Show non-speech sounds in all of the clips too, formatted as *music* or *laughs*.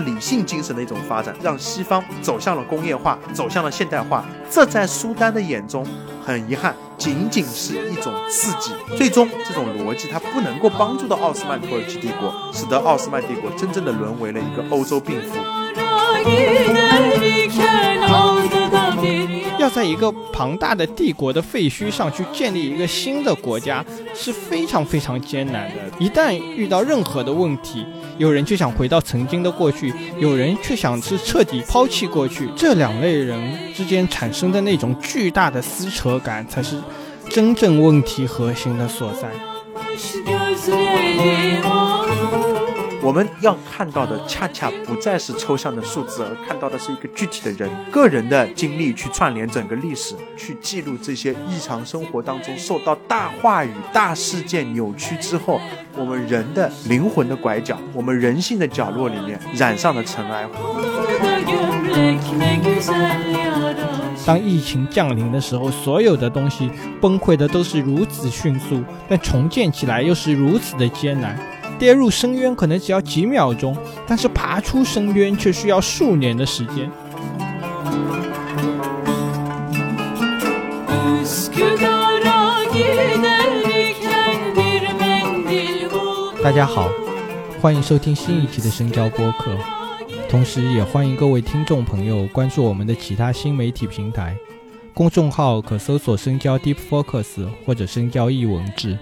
理性精神的一种发展，让西方走向了工业化，走向了现代化。这在苏丹的眼中，很遗憾，仅仅是一种刺激。最终，这种逻辑它不能够帮助到奥斯曼土耳其帝国，使得奥斯曼帝国真正的沦为了一个欧洲病夫。要在一个庞大的帝国的废墟上去建立一个新的国家是非常非常艰难的。一旦遇到任何的问题，有人就想回到曾经的过去，有人却想是彻底抛弃过去。这两类人之间产生的那种巨大的撕扯感，才是真正问题核心的所在。我们要看到的恰恰不再是抽象的数字，而看到的是一个具体的人个人的经历，去串联整个历史，去记录这些日常生活当中受到大话语、大事件扭曲之后，我们人的灵魂的拐角，我们人性的角落里面染上的尘埃。当疫情降临的时候，所有的东西崩溃的都是如此迅速，但重建起来又是如此的艰难。跌入深渊可能只要几秒钟，但是爬出深渊却需要数年的时间。大家好，欢迎收听新一期的深交播客，同时也欢迎各位听众朋友关注我们的其他新媒体平台，公众号可搜索“深交 Deep Focus” 或者“深交易文字”。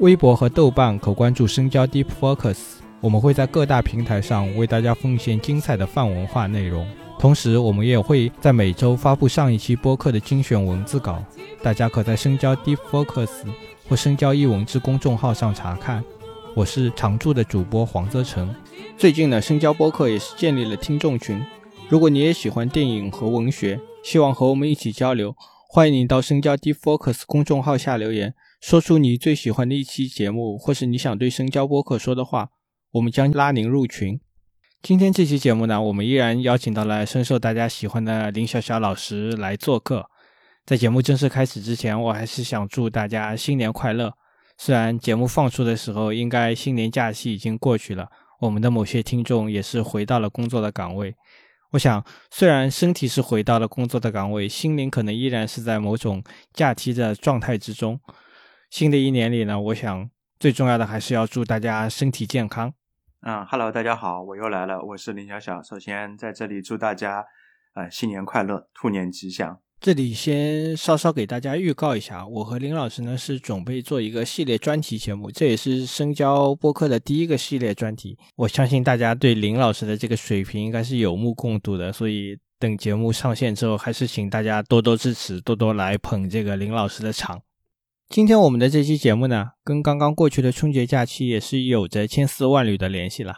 微博和豆瓣可关注深交 Deep Focus，我们会在各大平台上为大家奉献精彩的泛文化内容。同时，我们也会在每周发布上一期播客的精选文字稿，大家可在深交 Deep Focus 或深交一文字公众号上查看。我是常驻的主播黄泽成。最近呢，深交播客也是建立了听众群。如果你也喜欢电影和文学，希望和我们一起交流，欢迎你到深交 Deep Focus 公众号下留言。说出你最喜欢的一期节目，或是你想对深交播客说的话，我们将拉您入群。今天这期节目呢，我们依然邀请到了深受大家喜欢的林小小老师来做客。在节目正式开始之前，我还是想祝大家新年快乐。虽然节目放出的时候，应该新年假期已经过去了，我们的某些听众也是回到了工作的岗位。我想，虽然身体是回到了工作的岗位，心灵可能依然是在某种假期的状态之中。新的一年里呢，我想最重要的还是要祝大家身体健康。嗯，Hello，大家好，我又来了，我是林小小。首先在这里祝大家，呃，新年快乐，兔年吉祥。这里先稍稍给大家预告一下，我和林老师呢是准备做一个系列专题节目，这也是深交播客的第一个系列专题。我相信大家对林老师的这个水平应该是有目共睹的，所以等节目上线之后，还是请大家多多支持，多多来捧这个林老师的场。今天我们的这期节目呢，跟刚刚过去的春节假期也是有着千丝万缕的联系了。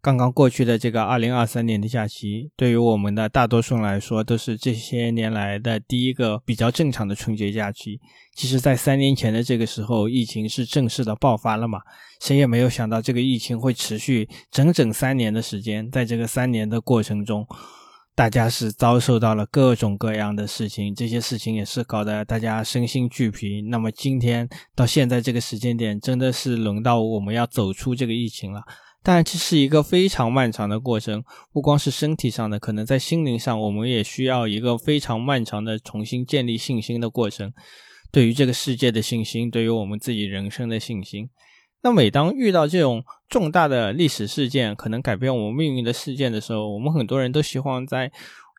刚刚过去的这个二零二三年的假期，对于我们的大多数人来说，都是这些年来的第一个比较正常的春节假期。其实，在三年前的这个时候，疫情是正式的爆发了嘛？谁也没有想到这个疫情会持续整整三年的时间，在这个三年的过程中。大家是遭受到了各种各样的事情，这些事情也是搞得大家身心俱疲。那么今天到现在这个时间点，真的是轮到我们要走出这个疫情了。但这是一个非常漫长的过程，不光是身体上的，可能在心灵上，我们也需要一个非常漫长的重新建立信心的过程。对于这个世界的信心，对于我们自己人生的信心。那每当遇到这种重大的历史事件，可能改变我们命运的事件的时候，我们很多人都希望在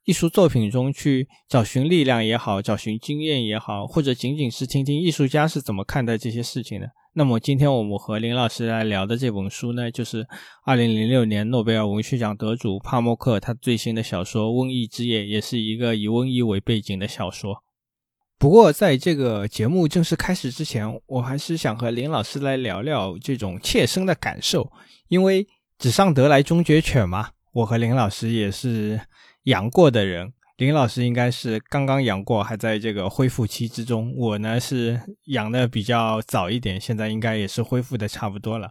艺术作品中去找寻力量也好，找寻经验也好，或者仅仅是听听艺术家是怎么看待这些事情的。那么今天我们和林老师来聊的这本书呢，就是二零零六年诺贝尔文学奖得主帕默克他最新的小说《瘟疫之夜》，也是一个以瘟疫为背景的小说。不过，在这个节目正式开始之前，我还是想和林老师来聊聊这种切身的感受。因为纸上得来终觉浅嘛，我和林老师也是养过的人。林老师应该是刚刚养过，还在这个恢复期之中。我呢是养的比较早一点，现在应该也是恢复的差不多了。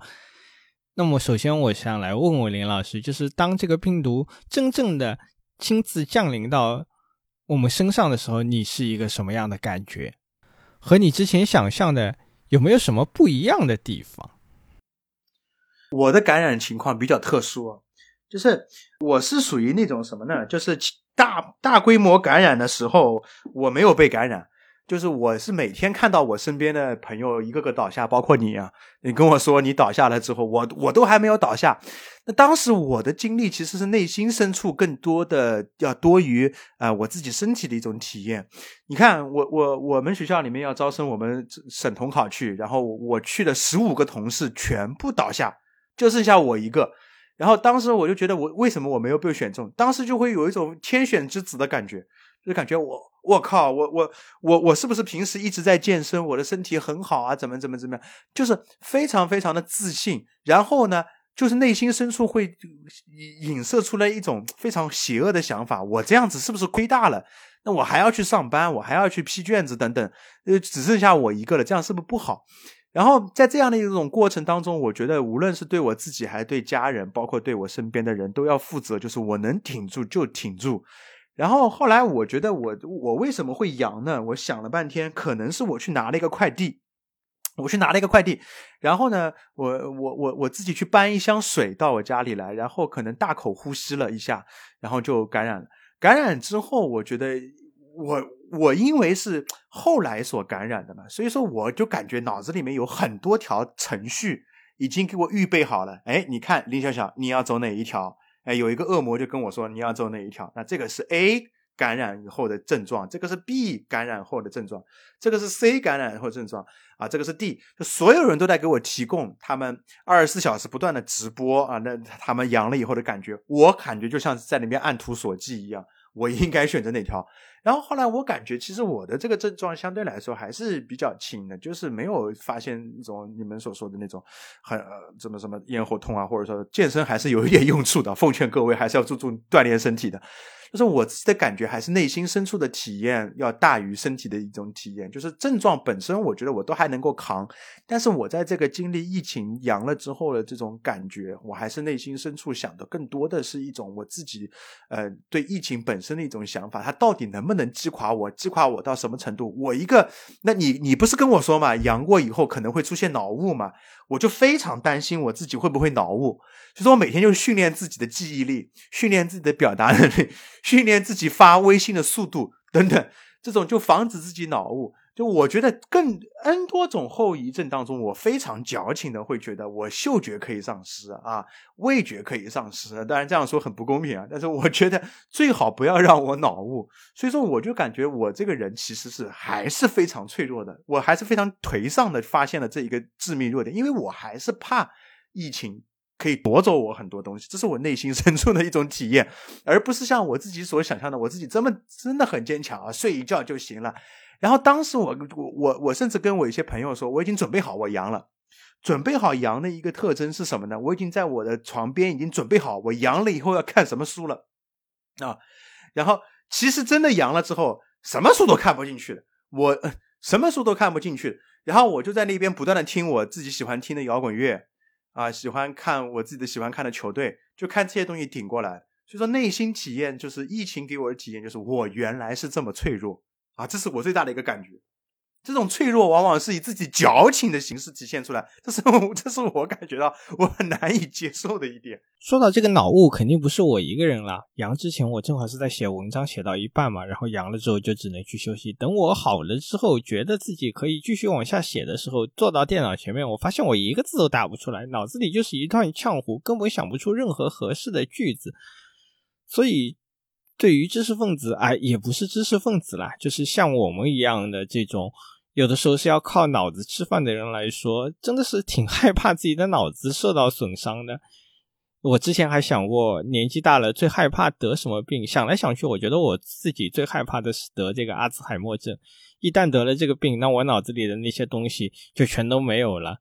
那么，首先我想来问问林老师，就是当这个病毒真正的亲自降临到。我们身上的时候，你是一个什么样的感觉？和你之前想象的有没有什么不一样的地方？我的感染情况比较特殊，就是我是属于那种什么呢？就是大大规模感染的时候，我没有被感染。就是我是每天看到我身边的朋友一个个倒下，包括你啊，你跟我说你倒下了之后，我我都还没有倒下。那当时我的经历其实是内心深处更多的要多于啊我自己身体的一种体验。你看，我我我们学校里面要招生，我们省统考去，然后我去的十五个同事全部倒下，就剩下我一个。然后当时我就觉得，我为什么我没有被选中？当时就会有一种天选之子的感觉。就感觉我我靠我我我我是不是平时一直在健身？我的身体很好啊，怎么怎么怎么样？就是非常非常的自信。然后呢，就是内心深处会影射出来一种非常邪恶的想法：我这样子是不是亏大了？那我还要去上班，我还要去批卷子等等，呃，只剩下我一个了，这样是不是不好？然后在这样的一种过程当中，我觉得无论是对我自己，还是对家人，包括对我身边的人都要负责，就是我能挺住就挺住。然后后来我觉得我我为什么会阳呢？我想了半天，可能是我去拿了一个快递，我去拿了一个快递，然后呢，我我我我自己去搬一箱水到我家里来，然后可能大口呼吸了一下，然后就感染了。感染之后，我觉得我我因为是后来所感染的嘛，所以说我就感觉脑子里面有很多条程序已经给我预备好了。哎，你看林小小，你要走哪一条？哎，有一个恶魔就跟我说你要走哪一条？那这个是 A 感染以后的症状，这个是 B 感染后的症状，这个是 C 感染后症状啊，这个是 D。就所有人都在给我提供他们二十四小时不断的直播啊，那他们阳了以后的感觉，我感觉就像在里面按图索骥一样，我应该选择哪条？然后后来我感觉其实我的这个症状相对来说还是比较轻的，就是没有发现那种你们所说的那种很呃怎么什么咽喉痛啊，或者说健身还是有一点用处的。奉劝各位还是要注重锻炼身体的。就是我自己的感觉，还是内心深处的体验要大于身体的一种体验。就是症状本身，我觉得我都还能够扛，但是我在这个经历疫情阳了之后的这种感觉，我还是内心深处想的更多的是一种我自己呃对疫情本身的一种想法，它到底能不能不能击垮我？击垮我到什么程度？我一个，那你你不是跟我说嘛，阳过以后可能会出现脑雾嘛？我就非常担心我自己会不会脑雾，所以说我每天就训练自己的记忆力，训练自己的表达能力。训练自己发微信的速度等等，这种就防止自己脑雾。就我觉得更 N 多种后遗症当中，我非常矫情的会觉得我嗅觉可以丧失啊，味觉可以丧失。当然这样说很不公平啊，但是我觉得最好不要让我脑雾。所以说，我就感觉我这个人其实是还是非常脆弱的，我还是非常颓丧的，发现了这一个致命弱点，因为我还是怕疫情。可以夺走我很多东西，这是我内心深处的一种体验，而不是像我自己所想象的，我自己这么真的很坚强啊，睡一觉就行了。然后当时我我我我甚至跟我一些朋友说，我已经准备好我阳了。准备好阳的一个特征是什么呢？我已经在我的床边已经准备好我阳了以后要看什么书了啊。然后其实真的阳了之后，什么书都看不进去了，我什么书都看不进去。然后我就在那边不断的听我自己喜欢听的摇滚乐。啊，喜欢看我自己的喜欢看的球队，就看这些东西顶过来。所以说，内心体验就是疫情给我的体验，就是我原来是这么脆弱啊，这是我最大的一个感觉。这种脆弱往往是以自己矫情的形式体现出来，这是我这是我感觉到我很难以接受的一点。说到这个脑雾，肯定不是我一个人了。阳之前我正好是在写文章，写到一半嘛，然后阳了之后就只能去休息。等我好了之后，觉得自己可以继续往下写的时候，坐到电脑前面，我发现我一个字都打不出来，脑子里就是一团浆糊，根本想不出任何合适的句子。所以，对于知识分子，哎，也不是知识分子啦，就是像我们一样的这种。有的时候是要靠脑子吃饭的人来说，真的是挺害怕自己的脑子受到损伤的。我之前还想过，年纪大了最害怕得什么病？想来想去，我觉得我自己最害怕的是得这个阿兹海默症。一旦得了这个病，那我脑子里的那些东西就全都没有了。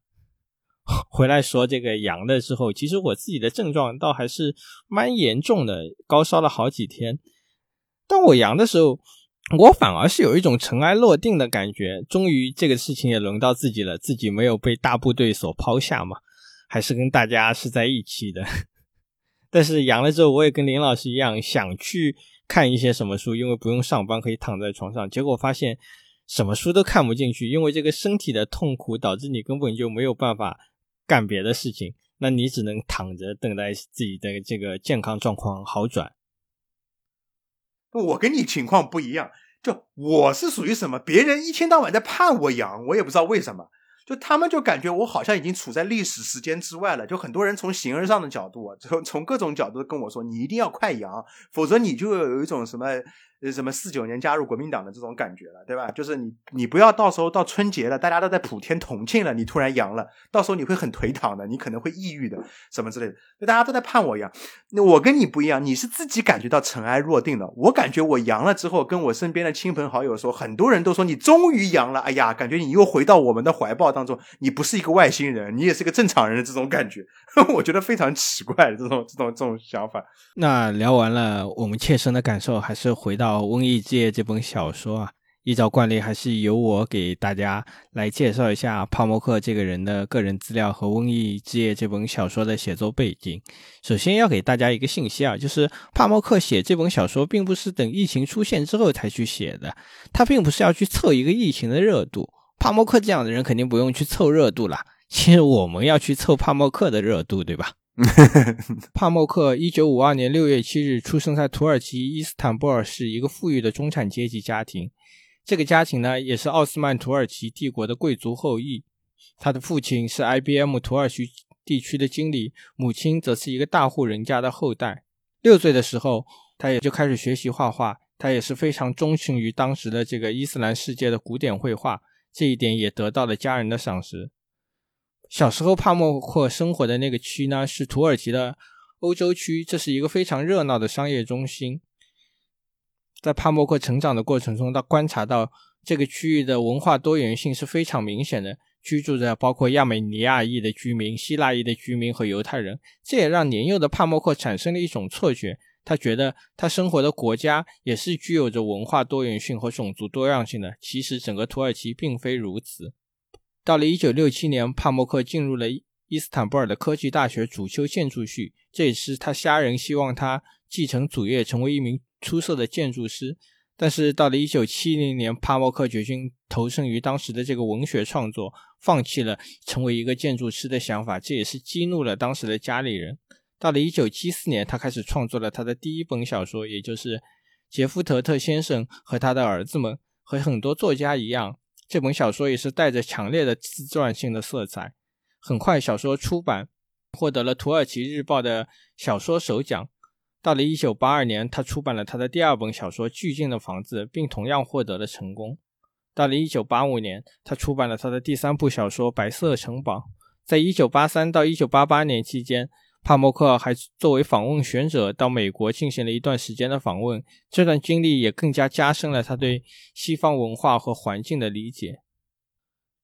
*laughs* 回来说这个阳的时候，其实我自己的症状倒还是蛮严重的，高烧了好几天。当我阳的时候。我反而是有一种尘埃落定的感觉，终于这个事情也轮到自己了，自己没有被大部队所抛下嘛，还是跟大家是在一起的。*laughs* 但是阳了之后，我也跟林老师一样，想去看一些什么书，因为不用上班，可以躺在床上。结果发现什么书都看不进去，因为这个身体的痛苦导致你根本就没有办法干别的事情，那你只能躺着等待自己的这个健康状况好转。我跟你情况不一样，就我是属于什么？别人一天到晚在盼我阳，我也不知道为什么。就他们就感觉我好像已经处在历史时间之外了。就很多人从形而上的角度，从从各种角度跟我说，你一定要快阳，否则你就有一种什么。什么四九年加入国民党的这种感觉了，对吧？就是你，你不要到时候到春节了，大家都在普天同庆了，你突然阳了，到时候你会很颓唐的，你可能会抑郁的，什么之类的。大家都在盼我阳，那我跟你不一样，你是自己感觉到尘埃落定了。我感觉我阳了之后，跟我身边的亲朋好友说，很多人都说你终于阳了，哎呀，感觉你又回到我们的怀抱当中，你不是一个外星人，你也是个正常人的这种感觉，*laughs* 我觉得非常奇怪，这种这种这种想法。那聊完了我们切身的感受，还是回到《瘟疫之夜》这本小说啊。依照惯例，还是由我给大家来介绍一下帕默克这个人的个人资料和《瘟疫之夜》这本小说的写作背景。首先要给大家一个信息啊，就是帕默克写这本小说，并不是等疫情出现之后才去写的，他并不是要去凑一个疫情的热度。帕默克这样的人肯定不用去凑热度了，其实我们要去凑帕默克的热度，对吧？*laughs* 帕默克一九五二年六月七日出生在土耳其伊斯坦布尔市一个富裕的中产阶级家庭。这个家庭呢，也是奥斯曼土耳其帝国的贵族后裔。他的父亲是 IBM 土耳其地区的经理，母亲则是一个大户人家的后代。六岁的时候，他也就开始学习画画。他也是非常钟情于当时的这个伊斯兰世界的古典绘画，这一点也得到了家人的赏识。小时候，帕默克生活的那个区呢，是土耳其的欧洲区，这是一个非常热闹的商业中心。在帕默克成长的过程中，他观察到这个区域的文化多元性是非常明显的，居住着包括亚美尼亚裔的居民、希腊裔的居民和犹太人。这也让年幼的帕默克产生了一种错觉，他觉得他生活的国家也是具有着文化多元性和种族多样性的。其实，整个土耳其并非如此。到了1967年，帕默克进入了伊斯坦布尔的科技大学，主修建筑系。这也是他家人希望他继承祖业，成为一名出色的建筑师。但是到了1970年，帕默克决心投身于当时的这个文学创作，放弃了成为一个建筑师的想法。这也是激怒了当时的家里人。到了1974年，他开始创作了他的第一本小说，也就是《杰夫特特先生和他的儿子们》。和很多作家一样。这本小说也是带着强烈的自传性的色彩。很快，小说出版，获得了土耳其日报的小说首奖。到了1982年，他出版了他的第二本小说《巨静的房子》，并同样获得了成功。到了1985年，他出版了他的第三部小说《白色城堡》。在1983到1988年期间。帕默克还作为访问学者到美国进行了一段时间的访问，这段经历也更加加深了他对西方文化和环境的理解。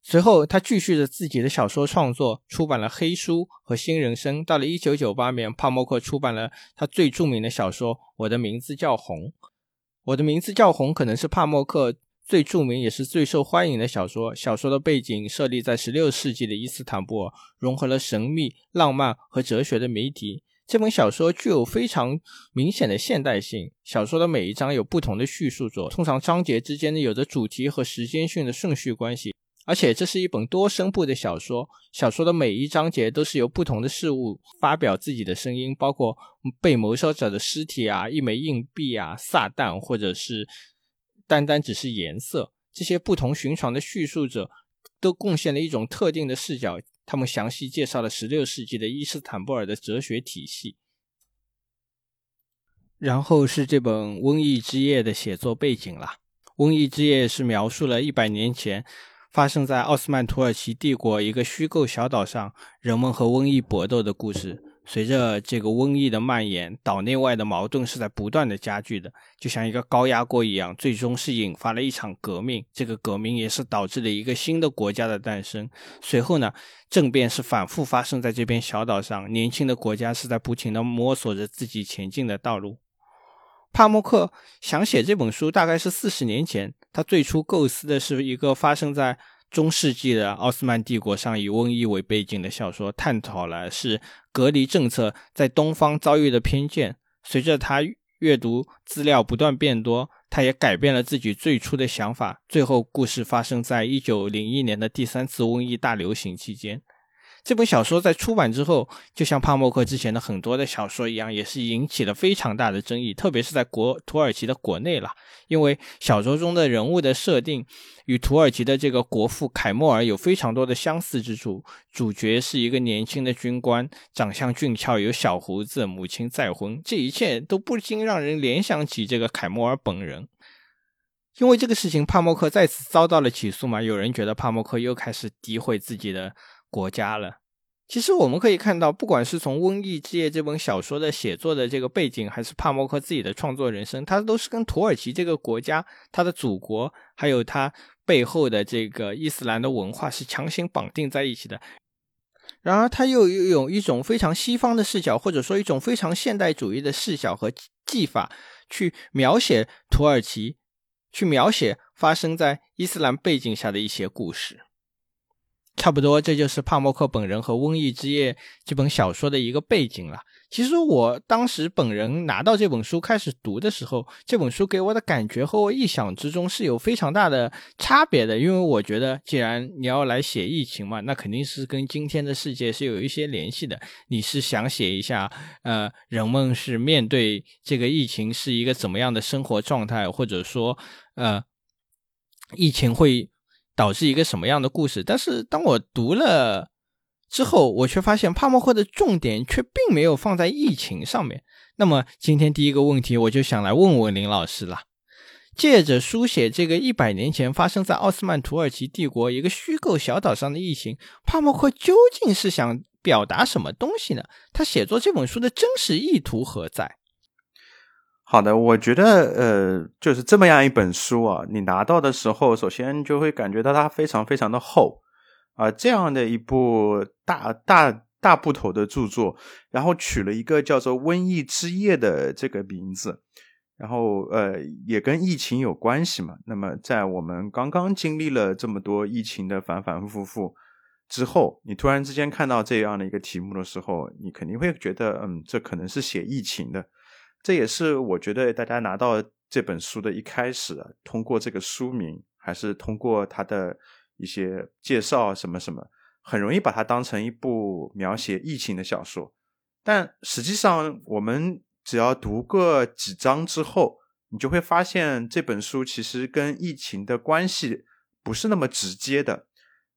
随后，他继续着自己的小说创作，出版了《黑书》和《新人生》。到了1998年，帕默克出版了他最著名的小说《我的名字叫红》。《我的名字叫红》可能是帕默克。最著名也是最受欢迎的小说。小说的背景设立在16世纪的伊斯坦布尔，融合了神秘、浪漫和哲学的谜题。这本小说具有非常明显的现代性。小说的每一章有不同的叙述者，通常章节之间呢有着主题和时间性的顺序关系。而且这是一本多声部的小说。小说的每一章节都是由不同的事物发表自己的声音，包括被谋杀者的尸体啊、一枚硬币啊、撒旦，或者是。单单只是颜色，这些不同寻常的叙述者都贡献了一种特定的视角。他们详细介绍了16世纪的伊斯坦布尔的哲学体系。然后是这本《瘟疫之夜》的写作背景了。《瘟疫之夜》是描述了一百年前发生在奥斯曼土耳其帝国一个虚构小岛上人们和瘟疫搏斗的故事。随着这个瘟疫的蔓延，岛内外的矛盾是在不断的加剧的，就像一个高压锅一样，最终是引发了一场革命。这个革命也是导致了一个新的国家的诞生。随后呢，政变是反复发生在这片小岛上，年轻的国家是在不停的摸索着自己前进的道路。帕默克想写这本书，大概是四十年前，他最初构思的是一个发生在。中世纪的奥斯曼帝国上以瘟疫为背景的小说，探讨了是隔离政策在东方遭遇的偏见。随着他阅读资料不断变多，他也改变了自己最初的想法。最后，故事发生在一九零一年的第三次瘟疫大流行期间。这本小说在出版之后，就像帕默克之前的很多的小说一样，也是引起了非常大的争议，特别是在国土耳其的国内了，因为小说中的人物的设定与土耳其的这个国父凯莫尔有非常多的相似之处。主角是一个年轻的军官，长相俊俏，有小胡子，母亲再婚，这一切都不禁让人联想起这个凯莫尔本人。因为这个事情，帕默克再次遭到了起诉嘛？有人觉得帕默克又开始诋毁自己的国家了。其实我们可以看到，不管是从《瘟疫之夜》这本小说的写作的这个背景，还是帕默克自己的创作人生，他都是跟土耳其这个国家、他的祖国，还有他背后的这个伊斯兰的文化是强行绑定在一起的。然而，他又有一种非常西方的视角，或者说一种非常现代主义的视角和技法，去描写土耳其。去描写发生在伊斯兰背景下的一些故事，差不多这就是帕默克本人和《瘟疫之夜》这本小说的一个背景了。其实我当时本人拿到这本书开始读的时候，这本书给我的感觉和我意想之中是有非常大的差别的。因为我觉得，既然你要来写疫情嘛，那肯定是跟今天的世界是有一些联系的。你是想写一下，呃，人们是面对这个疫情是一个怎么样的生活状态，或者说，呃，疫情会导致一个什么样的故事？但是当我读了。之后，我却发现帕默克的重点却并没有放在疫情上面。那么，今天第一个问题，我就想来问问林老师了：借着书写这个一百年前发生在奥斯曼土耳其帝国一个虚构小岛上的疫情，帕默克究竟是想表达什么东西呢？他写作这本书的真实意图何在？好的，我觉得，呃，就是这么样一本书啊，你拿到的时候，首先就会感觉到它非常非常的厚。啊，这样的一部大大大部头的著作，然后取了一个叫做《瘟疫之夜》的这个名字，然后呃，也跟疫情有关系嘛。那么，在我们刚刚经历了这么多疫情的反反复复之后，你突然之间看到这样的一个题目的时候，你肯定会觉得，嗯，这可能是写疫情的。这也是我觉得大家拿到这本书的一开始，通过这个书名，还是通过它的。一些介绍什么什么，很容易把它当成一部描写疫情的小说，但实际上，我们只要读个几章之后，你就会发现这本书其实跟疫情的关系不是那么直接的。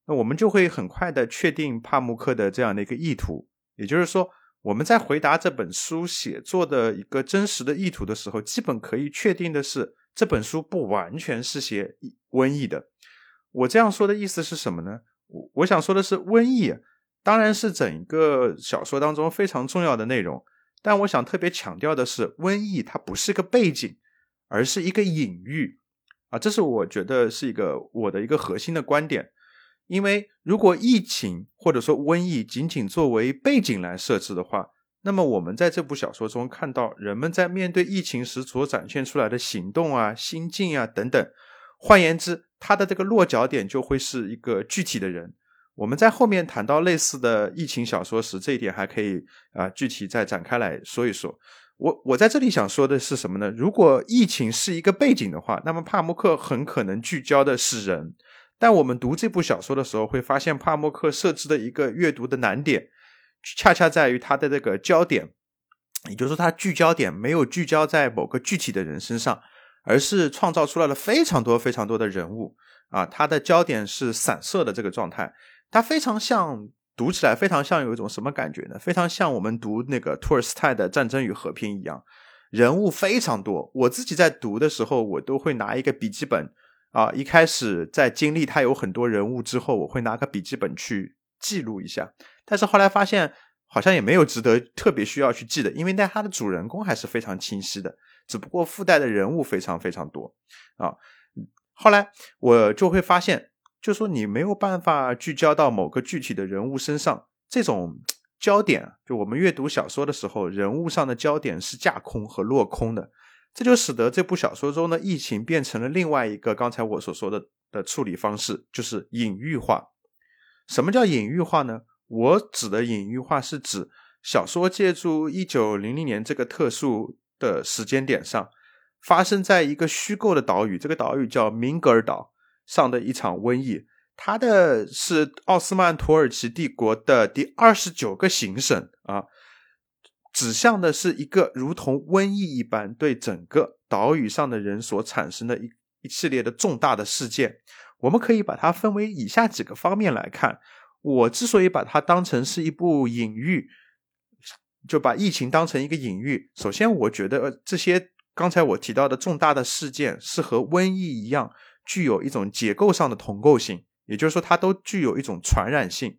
那我们就会很快的确定帕慕克的这样的一个意图，也就是说，我们在回答这本书写作的一个真实的意图的时候，基本可以确定的是，这本书不完全是写瘟疫的。我这样说的意思是什么呢？我我想说的是，瘟疫当然是整个小说当中非常重要的内容，但我想特别强调的是，瘟疫它不是个背景，而是一个隐喻啊，这是我觉得是一个我的一个核心的观点。因为如果疫情或者说瘟疫仅仅作为背景来设置的话，那么我们在这部小说中看到人们在面对疫情时所展现出来的行动啊、心境啊等等。换言之，它的这个落脚点就会是一个具体的人。我们在后面谈到类似的疫情小说时，这一点还可以啊具体再展开来说一说。我我在这里想说的是什么呢？如果疫情是一个背景的话，那么帕默克很可能聚焦的是人。但我们读这部小说的时候，会发现帕默克设置的一个阅读的难点，恰恰在于他的这个焦点，也就是说，他聚焦点没有聚焦在某个具体的人身上。而是创造出来了非常多非常多的人物啊，它的焦点是散射的这个状态，它非常像读起来非常像有一种什么感觉呢？非常像我们读那个托尔斯泰的《战争与和平》一样，人物非常多。我自己在读的时候，我都会拿一个笔记本啊，一开始在经历它有很多人物之后，我会拿个笔记本去记录一下。但是后来发现，好像也没有值得特别需要去记的，因为那它的主人公还是非常清晰的。只不过附带的人物非常非常多啊，后来我就会发现，就说你没有办法聚焦到某个具体的人物身上，这种焦点，就我们阅读小说的时候，人物上的焦点是架空和落空的，这就使得这部小说中的疫情变成了另外一个刚才我所说的的处理方式，就是隐喻化。什么叫隐喻化呢？我指的隐喻化是指小说借助一九零零年这个特殊。的时间点上，发生在一个虚构的岛屿，这个岛屿叫明格尔岛上的一场瘟疫，它的是奥斯曼土耳其帝国的第二十九个行省啊，指向的是一个如同瘟疫一般对整个岛屿上的人所产生的一一系列的重大的事件。我们可以把它分为以下几个方面来看。我之所以把它当成是一部隐喻，就把疫情当成一个隐喻。首先，我觉得这些刚才我提到的重大的事件是和瘟疫一样，具有一种结构上的同构性，也就是说，它都具有一种传染性。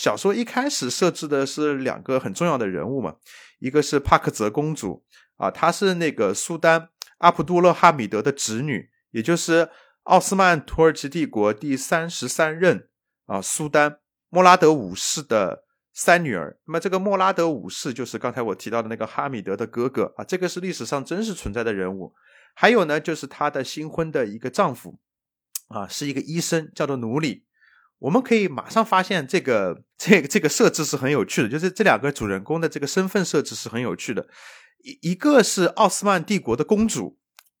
小说一开始设置的是两个很重要的人物嘛，一个是帕克泽公主啊，她是那个苏丹阿卜杜勒哈米德的侄女，也就是奥斯曼土耳其帝国第三十三任啊苏丹。莫拉德五世的三女儿，那么这个莫拉德五世就是刚才我提到的那个哈米德的哥哥啊，这个是历史上真实存在的人物。还有呢，就是她的新婚的一个丈夫，啊，是一个医生，叫做努里。我们可以马上发现，这个这个这个设置是很有趣的，就是这两个主人公的这个身份设置是很有趣的。一一个是奥斯曼帝国的公主，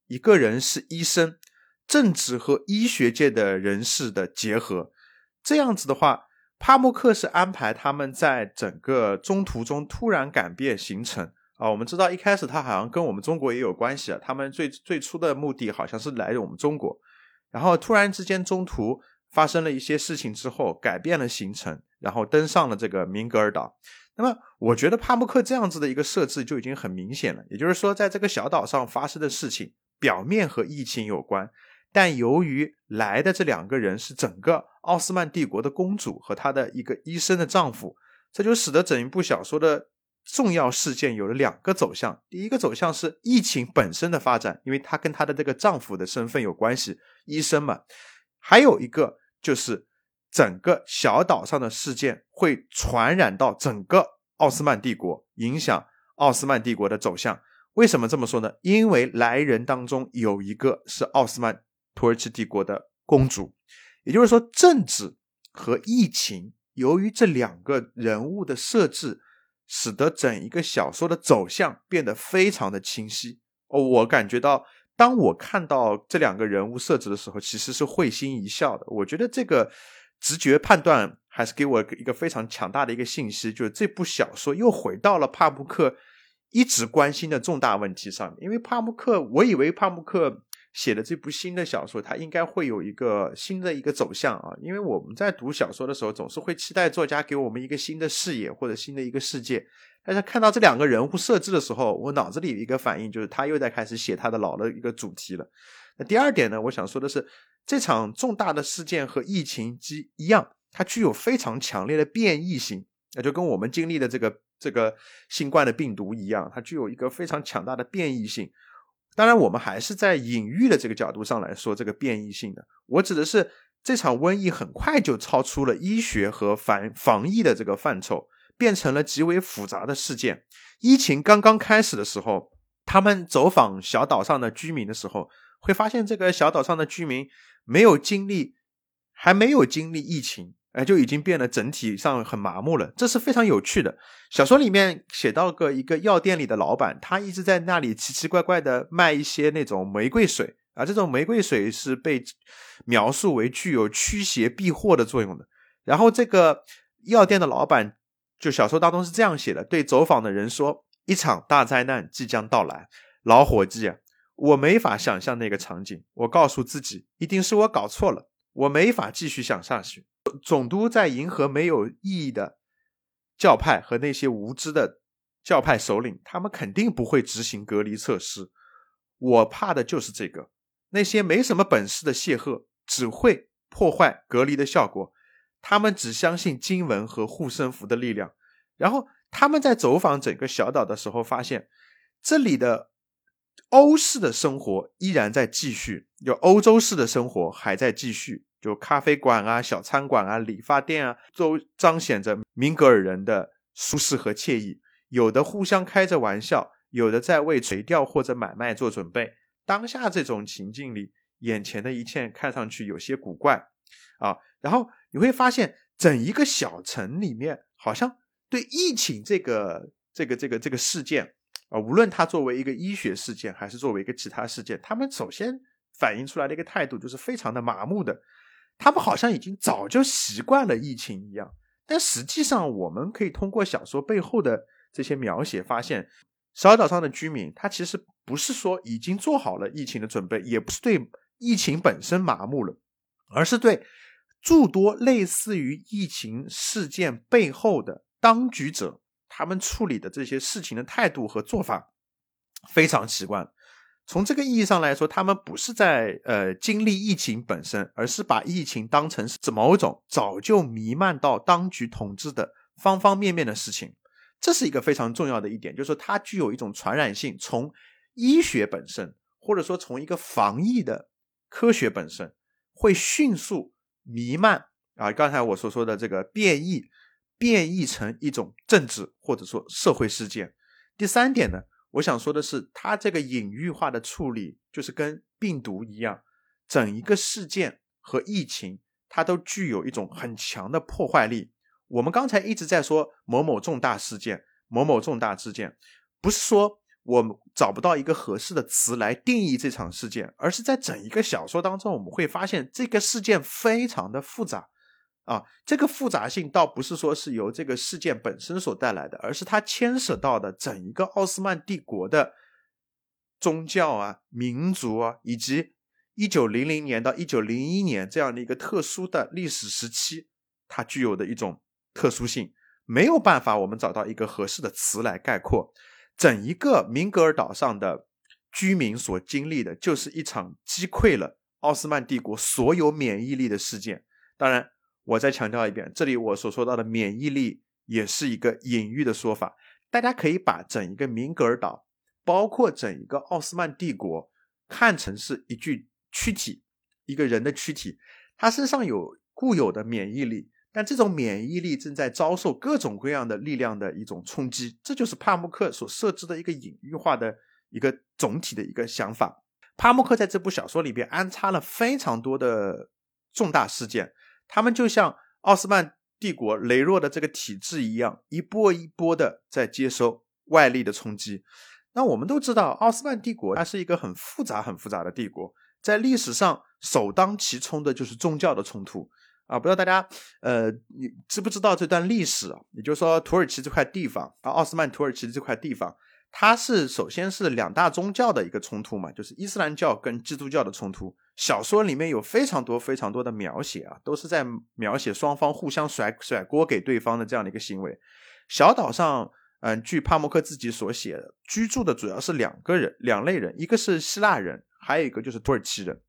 一个人是医生，政治和医学界的人士的结合，这样子的话。帕慕克是安排他们在整个中途中突然改变行程啊，我们知道一开始他好像跟我们中国也有关系啊，他们最最初的目的好像是来我们中国，然后突然之间中途发生了一些事情之后改变了行程，然后登上了这个明格尔岛。那么我觉得帕慕克这样子的一个设置就已经很明显了，也就是说在这个小岛上发生的事情表面和疫情有关。但由于来的这两个人是整个奥斯曼帝国的公主和她的一个医生的丈夫，这就使得整一部小说的重要事件有了两个走向。第一个走向是疫情本身的发展，因为她跟她的这个丈夫的身份有关系，医生嘛。还有一个就是整个小岛上的事件会传染到整个奥斯曼帝国，影响奥斯曼帝国的走向。为什么这么说呢？因为来人当中有一个是奥斯曼。土耳其帝国的公主，也就是说，政治和疫情，由于这两个人物的设置，使得整一个小说的走向变得非常的清晰。哦，我感觉到，当我看到这两个人物设置的时候，其实是会心一笑的。我觉得这个直觉判断还是给我一个非常强大的一个信息，就是这部小说又回到了帕慕克一直关心的重大问题上面。因为帕慕克，我以为帕慕克。写的这部新的小说，它应该会有一个新的一个走向啊！因为我们在读小说的时候，总是会期待作家给我们一个新的视野或者新的一个世界。但是看到这两个人物设置的时候，我脑子里一个反应就是他又在开始写他的老的一个主题了。那第二点呢，我想说的是，这场重大的事件和疫情机一样，它具有非常强烈的变异性，那就跟我们经历的这个这个新冠的病毒一样，它具有一个非常强大的变异性。当然，我们还是在隐喻的这个角度上来说这个变异性的。我指的是这场瘟疫很快就超出了医学和防防疫的这个范畴，变成了极为复杂的事件。疫情刚刚开始的时候，他们走访小岛上的居民的时候，会发现这个小岛上的居民没有经历，还没有经历疫情。哎，就已经变得整体上很麻木了，这是非常有趣的。小说里面写到个一个药店里的老板，他一直在那里奇奇怪怪的卖一些那种玫瑰水啊，这种玫瑰水是被描述为具有驱邪避祸的作用的。然后这个药店的老板，就小说当中是这样写的：对走访的人说，一场大灾难即将到来，老伙计啊，我没法想象那个场景。我告诉自己，一定是我搞错了，我没法继续想下去。总督在迎合没有意义的教派和那些无知的教派首领，他们肯定不会执行隔离措施。我怕的就是这个，那些没什么本事的谢赫只会破坏隔离的效果。他们只相信经文和护身符的力量。然后他们在走访整个小岛的时候，发现这里的欧式的生活依然在继续，就欧洲式的生活还在继续。就咖啡馆啊、小餐馆啊、理发店啊，都彰显着明格尔人的舒适和惬意。有的互相开着玩笑，有的在为垂钓或者买卖做准备。当下这种情境里，眼前的一切看上去有些古怪啊。然后你会发现，整一个小城里面，好像对疫情这个、这个、这个、这个事件啊，无论它作为一个医学事件，还是作为一个其他事件，他们首先反映出来的一个态度就是非常的麻木的。他们好像已经早就习惯了疫情一样。但实际上，我们可以通过小说背后的这些描写发现，小岛上的居民他其实不是说已经做好了疫情的准备，也不是对疫情本身麻木了，而是对诸多类似于疫情事件背后的当局者他们处理的这些事情的态度和做法非常奇怪。从这个意义上来说，他们不是在呃经历疫情本身，而是把疫情当成是某种早就弥漫到当局统治的方方面面的事情。这是一个非常重要的一点，就是说它具有一种传染性。从医学本身，或者说从一个防疫的科学本身，会迅速弥漫啊。刚才我所说的这个变异，变异成一种政治或者说社会事件。第三点呢？我想说的是，它这个隐喻化的处理，就是跟病毒一样，整一个事件和疫情，它都具有一种很强的破坏力。我们刚才一直在说某某重大事件，某某重大事件，不是说我们找不到一个合适的词来定义这场事件，而是在整一个小说当中，我们会发现这个事件非常的复杂。啊，这个复杂性倒不是说是由这个事件本身所带来的，而是它牵涉到的整一个奥斯曼帝国的宗教啊、民族啊，以及一九零零年到一九零一年这样的一个特殊的历史时期，它具有的一种特殊性，没有办法我们找到一个合适的词来概括。整一个明格尔岛上的居民所经历的，就是一场击溃了奥斯曼帝国所有免疫力的事件。当然。我再强调一遍，这里我所说到的免疫力也是一个隐喻的说法。大家可以把整一个明格尔岛，包括整一个奥斯曼帝国，看成是一具躯体，一个人的躯体，他身上有固有的免疫力，但这种免疫力正在遭受各种各样的力量的一种冲击。这就是帕慕克所设置的一个隐喻化的一个总体的一个想法。帕慕克在这部小说里边安插了非常多的重大事件。他们就像奥斯曼帝国羸弱的这个体制一样，一波一波的在接收外力的冲击。那我们都知道，奥斯曼帝国它是一个很复杂、很复杂的帝国，在历史上首当其冲的就是宗教的冲突啊！不知道大家呃，你知不知道这段历史？也就是说，土耳其这块地方啊，奥斯曼土耳其这块地方。它是首先是两大宗教的一个冲突嘛，就是伊斯兰教跟基督教的冲突。小说里面有非常多非常多的描写啊，都是在描写双方互相甩甩锅给对方的这样的一个行为。小岛上，嗯，据帕默克自己所写，居住的主要是两个人，两类人，一个是希腊人，还有一个就是土耳其人。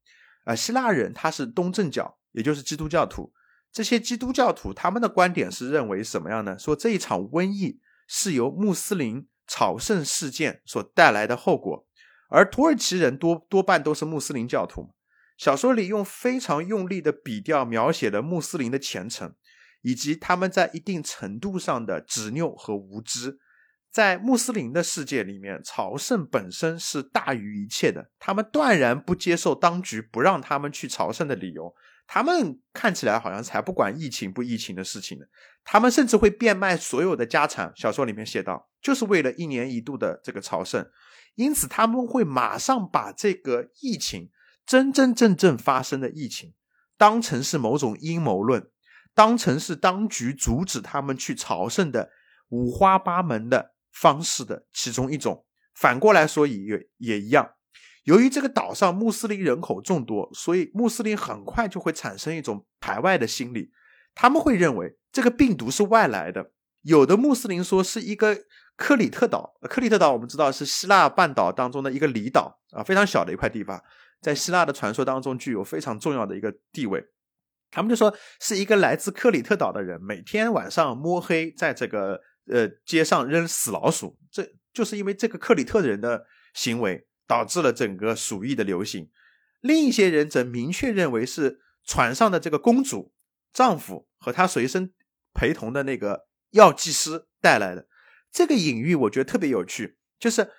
啊，希腊人他是东正教，也就是基督教徒。这些基督教徒他们的观点是认为什么样呢？说这一场瘟疫是由穆斯林。朝圣事件所带来的后果，而土耳其人多多半都是穆斯林教徒。小说里用非常用力的笔调描写了穆斯林的虔诚，以及他们在一定程度上的执拗和无知。在穆斯林的世界里面，朝圣本身是大于一切的，他们断然不接受当局不让他们去朝圣的理由。他们看起来好像才不管疫情不疫情的事情呢，他们甚至会变卖所有的家产。小说里面写道，就是为了一年一度的这个朝圣，因此他们会马上把这个疫情真真正正发生的疫情当成是某种阴谋论，当成是当局阻止他们去朝圣的五花八门的方式的其中一种。反过来说也也一样。由于这个岛上穆斯林人口众多，所以穆斯林很快就会产生一种排外的心理。他们会认为这个病毒是外来的。有的穆斯林说是一个克里特岛，克里特岛我们知道是希腊半岛当中的一个离岛啊，非常小的一块地方，在希腊的传说当中具有非常重要的一个地位。他们就说是一个来自克里特岛的人，每天晚上摸黑在这个呃街上扔死老鼠，这就是因为这个克里特人的行为。导致了整个鼠疫的流行。另一些人则明确认为是船上的这个公主丈夫和他随身陪同的那个药剂师带来的。这个隐喻我觉得特别有趣，就是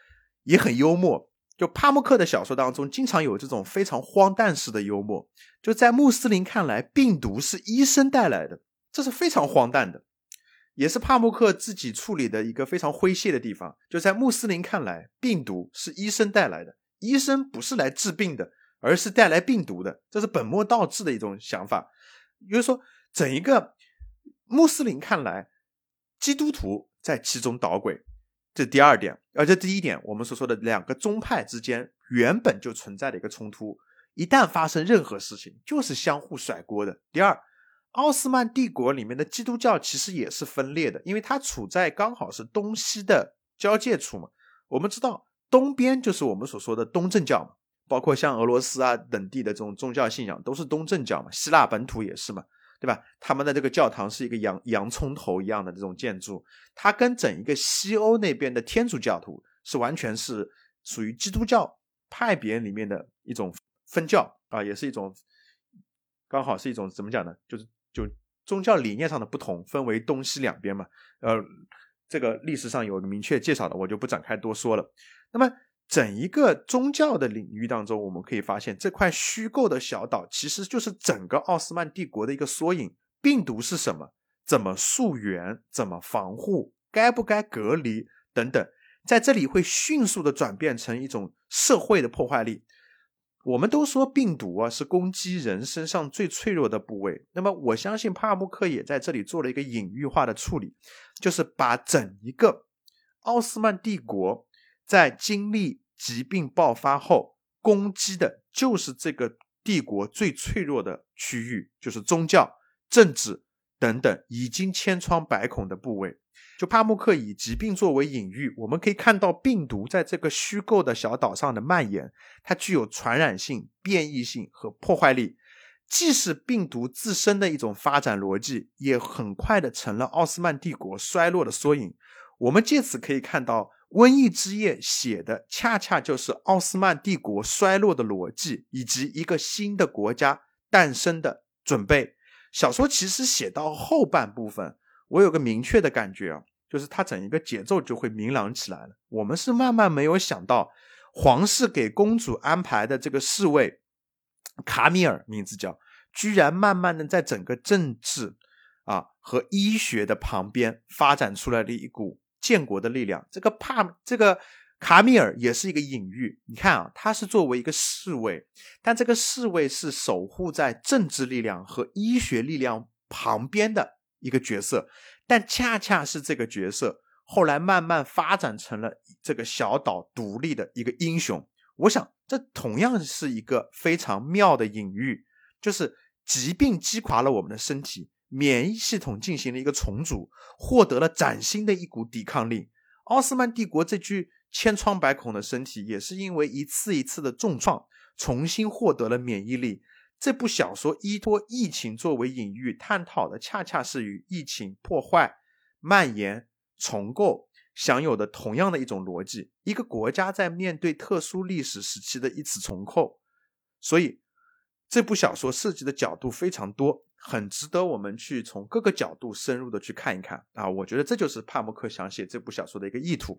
也很幽默。就帕慕克的小说当中，经常有这种非常荒诞式的幽默。就在穆斯林看来，病毒是医生带来的，这是非常荒诞的。也是帕慕克自己处理的一个非常诙谐的地方，就在穆斯林看来，病毒是医生带来的，医生不是来治病的，而是带来病毒的，这是本末倒置的一种想法。也就是说，整一个穆斯林看来，基督徒在其中捣鬼，这第二点。而这第一点，我们所说的两个宗派之间原本就存在的一个冲突，一旦发生任何事情，就是相互甩锅的。第二，奥斯曼帝国里面的基督教其实也是分裂的，因为它处在刚好是东西的交界处嘛。我们知道，东边就是我们所说的东正教嘛。包括像俄罗斯啊等地的这种宗教信仰都是东正教嘛，希腊本土也是嘛，对吧？他们的这个教堂是一个洋洋葱头一样的这种建筑，它跟整一个西欧那边的天主教徒是完全是属于基督教派别里面的一种分教啊，也是一种刚好是一种怎么讲呢？就是就宗教理念上的不同，分为东西两边嘛。呃，这个历史上有明确介绍的，我就不展开多说了。那么。整一个宗教的领域当中，我们可以发现，这块虚构的小岛其实就是整个奥斯曼帝国的一个缩影。病毒是什么？怎么溯源？怎么防护？该不该隔离？等等，在这里会迅速的转变成一种社会的破坏力。我们都说病毒啊是攻击人身上最脆弱的部位，那么我相信帕慕克也在这里做了一个隐喻化的处理，就是把整一个奥斯曼帝国在经历。疾病爆发后，攻击的就是这个帝国最脆弱的区域，就是宗教、政治等等已经千疮百孔的部位。就帕慕克以疾病作为隐喻，我们可以看到病毒在这个虚构的小岛上的蔓延，它具有传染性、变异性和破坏力，既是病毒自身的一种发展逻辑，也很快的成了奥斯曼帝国衰落的缩影。我们借此可以看到。瘟疫之夜写的恰恰就是奥斯曼帝国衰落的逻辑，以及一个新的国家诞生的准备。小说其实写到后半部分，我有个明确的感觉啊，就是它整一个节奏就会明朗起来了。我们是慢慢没有想到，皇室给公主安排的这个侍卫卡米尔，名字叫，居然慢慢的在整个政治啊和医学的旁边发展出来了一股。建国的力量，这个帕这个卡米尔也是一个隐喻。你看啊，他是作为一个侍卫，但这个侍卫是守护在政治力量和医学力量旁边的一个角色，但恰恰是这个角色后来慢慢发展成了这个小岛独立的一个英雄。我想，这同样是一个非常妙的隐喻，就是疾病击垮了我们的身体。免疫系统进行了一个重组，获得了崭新的一股抵抗力。奥斯曼帝国这具千疮百孔的身体，也是因为一次一次的重创，重新获得了免疫力。这部小说依托疫情作为隐喻，探讨的恰恰是与疫情破坏、蔓延、重构享有的同样的一种逻辑。一个国家在面对特殊历史时期的一次重构，所以这部小说涉及的角度非常多。很值得我们去从各个角度深入的去看一看啊！我觉得这就是帕默克想写这部小说的一个意图。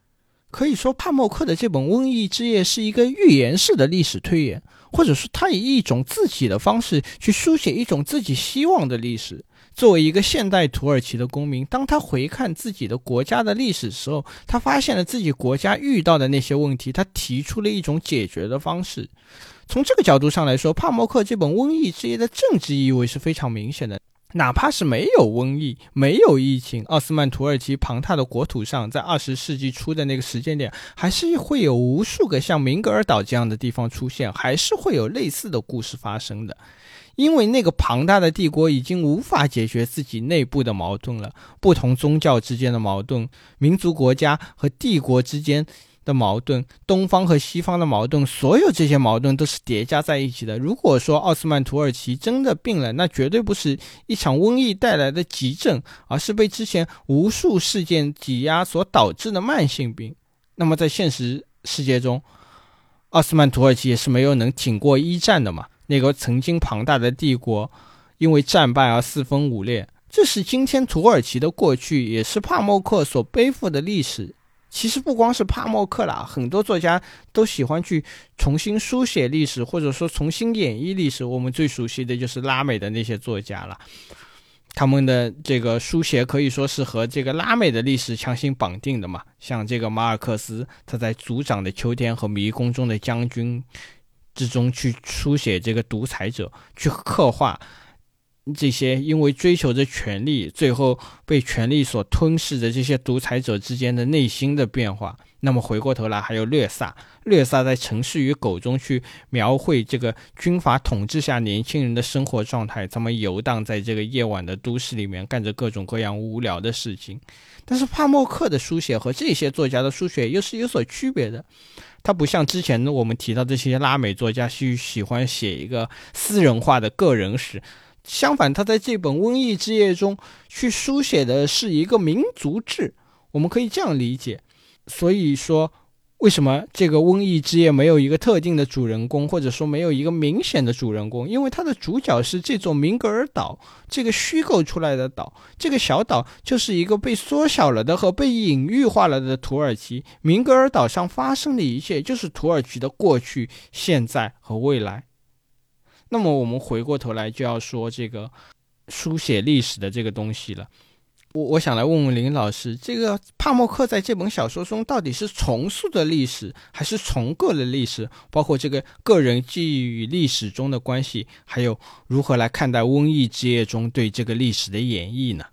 可以说，帕默克的这本《瘟疫之夜》是一个预言式的历史推演，或者说他以一种自己的方式去书写一种自己希望的历史。作为一个现代土耳其的公民，当他回看自己的国家的历史时候，他发现了自己国家遇到的那些问题，他提出了一种解决的方式。从这个角度上来说，帕默克这本《瘟疫之夜》的政治意味是非常明显的。哪怕是没有瘟疫、没有疫情，奥斯曼土耳其庞大的国土上，在二十世纪初的那个时间点，还是会有无数个像明格尔岛这样的地方出现，还是会有类似的故事发生的。因为那个庞大的帝国已经无法解决自己内部的矛盾了，不同宗教之间的矛盾，民族国家和帝国之间。的矛盾，东方和西方的矛盾，所有这些矛盾都是叠加在一起的。如果说奥斯曼土耳其真的病了，那绝对不是一场瘟疫带来的急症，而是被之前无数事件挤压所导致的慢性病。那么在现实世界中，奥斯曼土耳其也是没有能挺过一战的嘛？那个曾经庞大的帝国，因为战败而四分五裂。这是今天土耳其的过去，也是帕默克所背负的历史。其实不光是帕默克啦，很多作家都喜欢去重新书写历史，或者说重新演绎历史。我们最熟悉的就是拉美的那些作家了，他们的这个书写可以说是和这个拉美的历史强行绑定的嘛。像这个马尔克斯，他在《组长的秋天》和《迷宫中的将军》之中去书写这个独裁者，去刻画这些因为追求着权力，最后被权力所吞噬的这些独裁者之间的内心的变化。那么回过头来，还有略萨，略萨在《城市与狗》中去描绘这个军阀统治下年轻人的生活状态，他们游荡在这个夜晚的都市里面，干着各种各样无聊的事情。但是帕默克的书写和这些作家的书写又是有所区别的，他不像之前我们提到这些拉美作家去喜欢写一个私人化的个人史，相反，他在这本《瘟疫之夜》中去书写的是一个民族志，我们可以这样理解。所以说，为什么这个瘟疫之夜没有一个特定的主人公，或者说没有一个明显的主人公？因为它的主角是这座明格尔岛，这个虚构出来的岛，这个小岛就是一个被缩小了的和被隐喻化了的土耳其。明格尔岛上发生的一切，就是土耳其的过去、现在和未来。那么我们回过头来就要说这个书写历史的这个东西了。我我想来问问林老师，这个帕默克在这本小说中到底是重塑的历史，还是重构的历史？包括这个个人记忆与历史中的关系，还有如何来看待《瘟疫之夜》中对这个历史的演绎呢？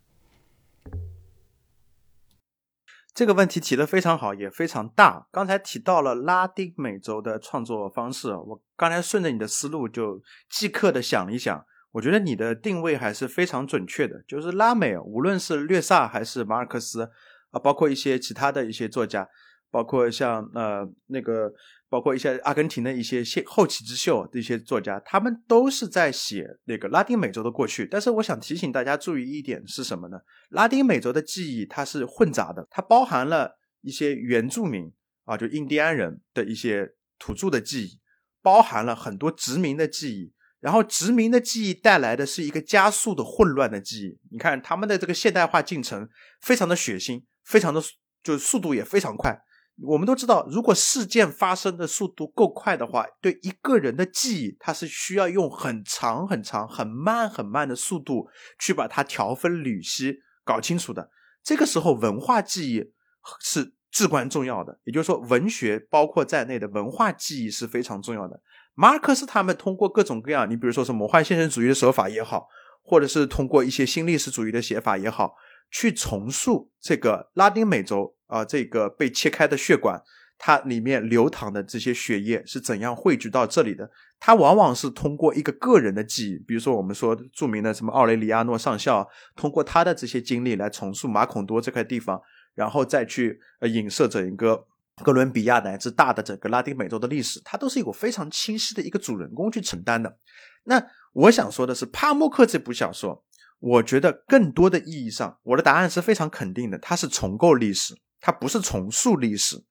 这个问题提的非常好，也非常大。刚才提到了拉丁美洲的创作方式，我刚才顺着你的思路就即刻的想一想。我觉得你的定位还是非常准确的，就是拉美，无论是略萨还是马尔克斯啊，包括一些其他的一些作家，包括像呃那个，包括一些阿根廷的一些后起之秀的一些作家，他们都是在写那个拉丁美洲的过去。但是我想提醒大家注意一点是什么呢？拉丁美洲的记忆它是混杂的，它包含了一些原住民啊，就印第安人的一些土著的记忆，包含了很多殖民的记忆。然后殖民的记忆带来的是一个加速的混乱的记忆。你看他们的这个现代化进程非常的血腥，非常的就速度也非常快。我们都知道，如果事件发生的速度够快的话，对一个人的记忆，它是需要用很长很长、很慢很慢的速度去把它条分缕析、搞清楚的。这个时候，文化记忆是至关重要的。也就是说，文学包括在内的文化记忆是非常重要的。马尔克斯他们通过各种各样，你比如说是魔幻现实主义的手法也好，或者是通过一些新历史主义的写法也好，去重塑这个拉丁美洲啊这个被切开的血管，它里面流淌的这些血液是怎样汇聚到这里的？它往往是通过一个个人的记忆，比如说我们说著名的什么奥雷里亚诺上校，通过他的这些经历来重塑马孔多这块地方，然后再去呃影射整一个。哥伦比亚乃至大的整个拉丁美洲的历史，它都是有非常清晰的一个主人公去承担的。那我想说的是，帕默克这部小说，我觉得更多的意义上，我的答案是非常肯定的，它是重构历史，它不是重塑历史。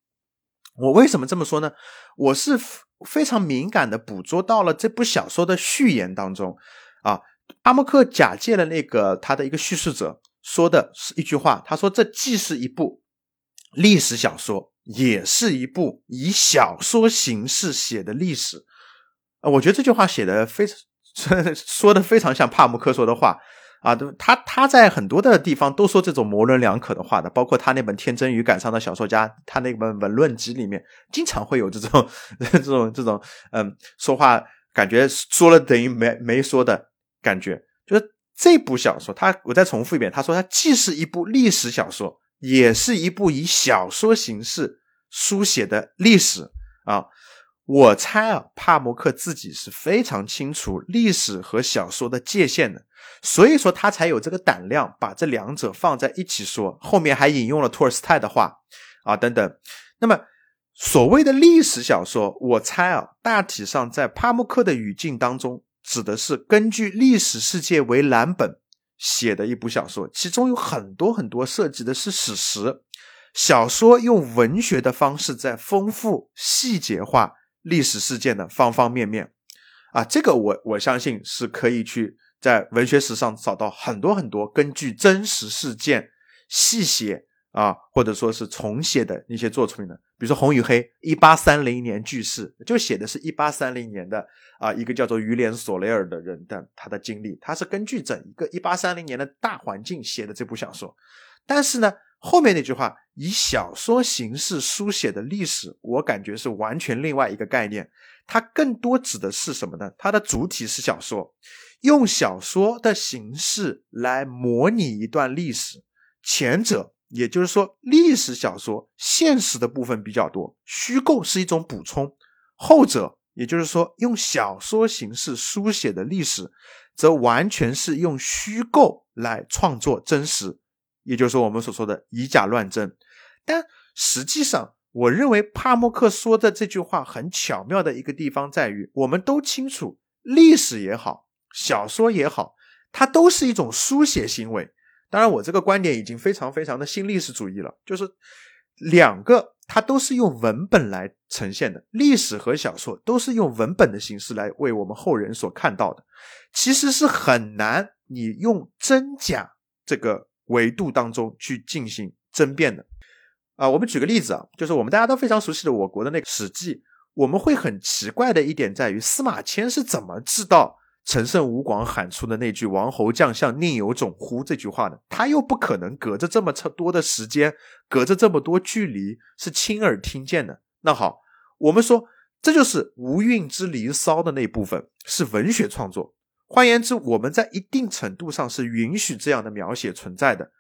我为什么这么说呢？我是非常敏感的捕捉到了这部小说的序言当中，啊，阿默克假借了那个他的一个叙事者说的是一句话，他说这既是一部历史小说。也是一部以小说形式写的历史，啊，我觉得这句话写的非常 *laughs* 说的非常像帕慕克说的话啊，他他在很多的地方都说这种模棱两可的话的，包括他那本《天真与感伤的小说家》，他那本文论集里面经常会有这种 *laughs* 这种这种嗯说话感觉说了等于没没说的感觉，就是这部小说，他我再重复一遍，他说它既是一部历史小说。也是一部以小说形式书写的历史啊！我猜啊，帕默克自己是非常清楚历史和小说的界限的，所以说他才有这个胆量把这两者放在一起说。后面还引用了托尔斯泰的话啊等等。那么所谓的历史小说，我猜啊，大体上在帕默克的语境当中，指的是根据历史世界为蓝本。写的一部小说，其中有很多很多涉及的是史实。小说用文学的方式在丰富、细节化历史事件的方方面面。啊，这个我我相信是可以去在文学史上找到很多很多根据真实事件细写啊，或者说是重写的一些作品的。比如说《红与黑》，一八三零年句式，就写的是一八三零年的啊一个叫做于连·索雷尔的人的他的经历，他是根据整一个一八三零年的大环境写的这部小说。但是呢，后面那句话以小说形式书写的历史，我感觉是完全另外一个概念。它更多指的是什么呢？它的主体是小说，用小说的形式来模拟一段历史。前者，也就是说，历史小说现实的部分比较多，虚构是一种补充；后者，也就是说，用小说形式书写的历史，则完全是用虚构来创作真实。也就是，我们所说的以假乱真。但实际上，我认为帕默克说的这句话很巧妙的一个地方在于，我们都清楚，历史也好，小说也好，它都是一种书写行为。当然，我这个观点已经非常非常的新历史主义了，就是两个它都是用文本来呈现的，历史和小说都是用文本的形式来为我们后人所看到的，其实是很难你用真假这个维度当中去进行争辩的。啊，我们举个例子啊，就是我们大家都非常熟悉的我国的那个《史记》，我们会很奇怪的一点在于，司马迁是怎么知道陈胜吴广喊出的那句“王侯将相宁有种乎”这句话的？他又不可能隔着这么多的时间，隔着这么多距离是亲耳听见的。那好，我们说这就是无韵之离骚的那部分是文学创作。换言之，我们在一定程度上是允许这样的描写存在的。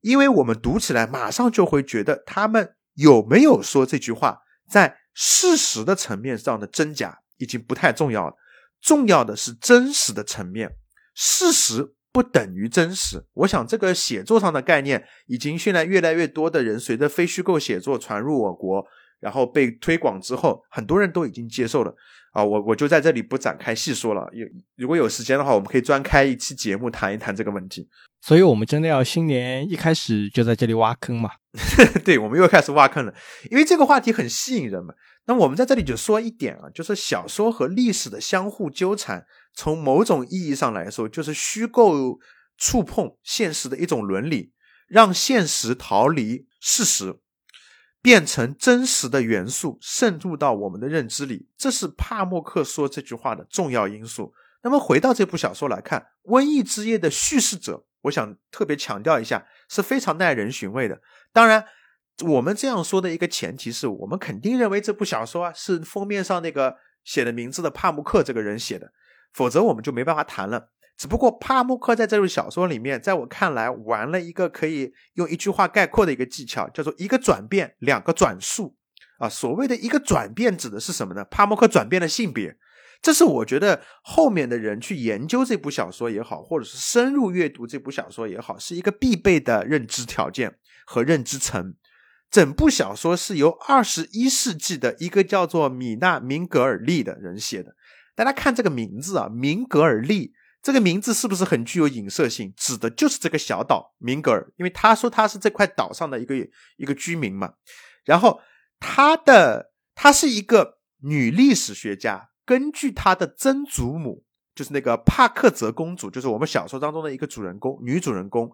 因为我们读起来马上就会觉得他们有没有说这句话，在事实的层面上的真假已经不太重要了，重要的是真实的层面。事实不等于真实，我想这个写作上的概念已经现在越来越多的人随着非虚构写作传入我国，然后被推广之后，很多人都已经接受了。啊，我我就在这里不展开细说了。有如果有时间的话，我们可以专开一期节目谈一谈这个问题。所以，我们真的要新年一开始就在这里挖坑嘛？*laughs* 对，我们又开始挖坑了，因为这个话题很吸引人嘛。那我们在这里就说一点啊，就是小说和历史的相互纠缠，从某种意义上来说，就是虚构触碰现实的一种伦理，让现实逃离事实。变成真实的元素渗入到我们的认知里，这是帕默克说这句话的重要因素。那么回到这部小说来看，《瘟疫之夜》的叙事者，我想特别强调一下，是非常耐人寻味的。当然，我们这样说的一个前提是我们肯定认为这部小说啊是封面上那个写的名字的帕慕克这个人写的，否则我们就没办法谈了。只不过帕慕克在这部小说里面，在我看来玩了一个可以用一句话概括的一个技巧，叫做一个转变，两个转述。啊，所谓的一个转变指的是什么呢？帕慕克转变了性别，这是我觉得后面的人去研究这部小说也好，或者是深入阅读这部小说也好，是一个必备的认知条件和认知层。整部小说是由二十一世纪的一个叫做米娜·明格尔利的人写的。大家看这个名字啊，明格尔利。这个名字是不是很具有影射性？指的就是这个小岛明格尔，因为他说他是这块岛上的一个一个居民嘛。然后他的他是一个女历史学家，根据他的曾祖母，就是那个帕克泽公主，就是我们小说当中的一个主人公，女主人公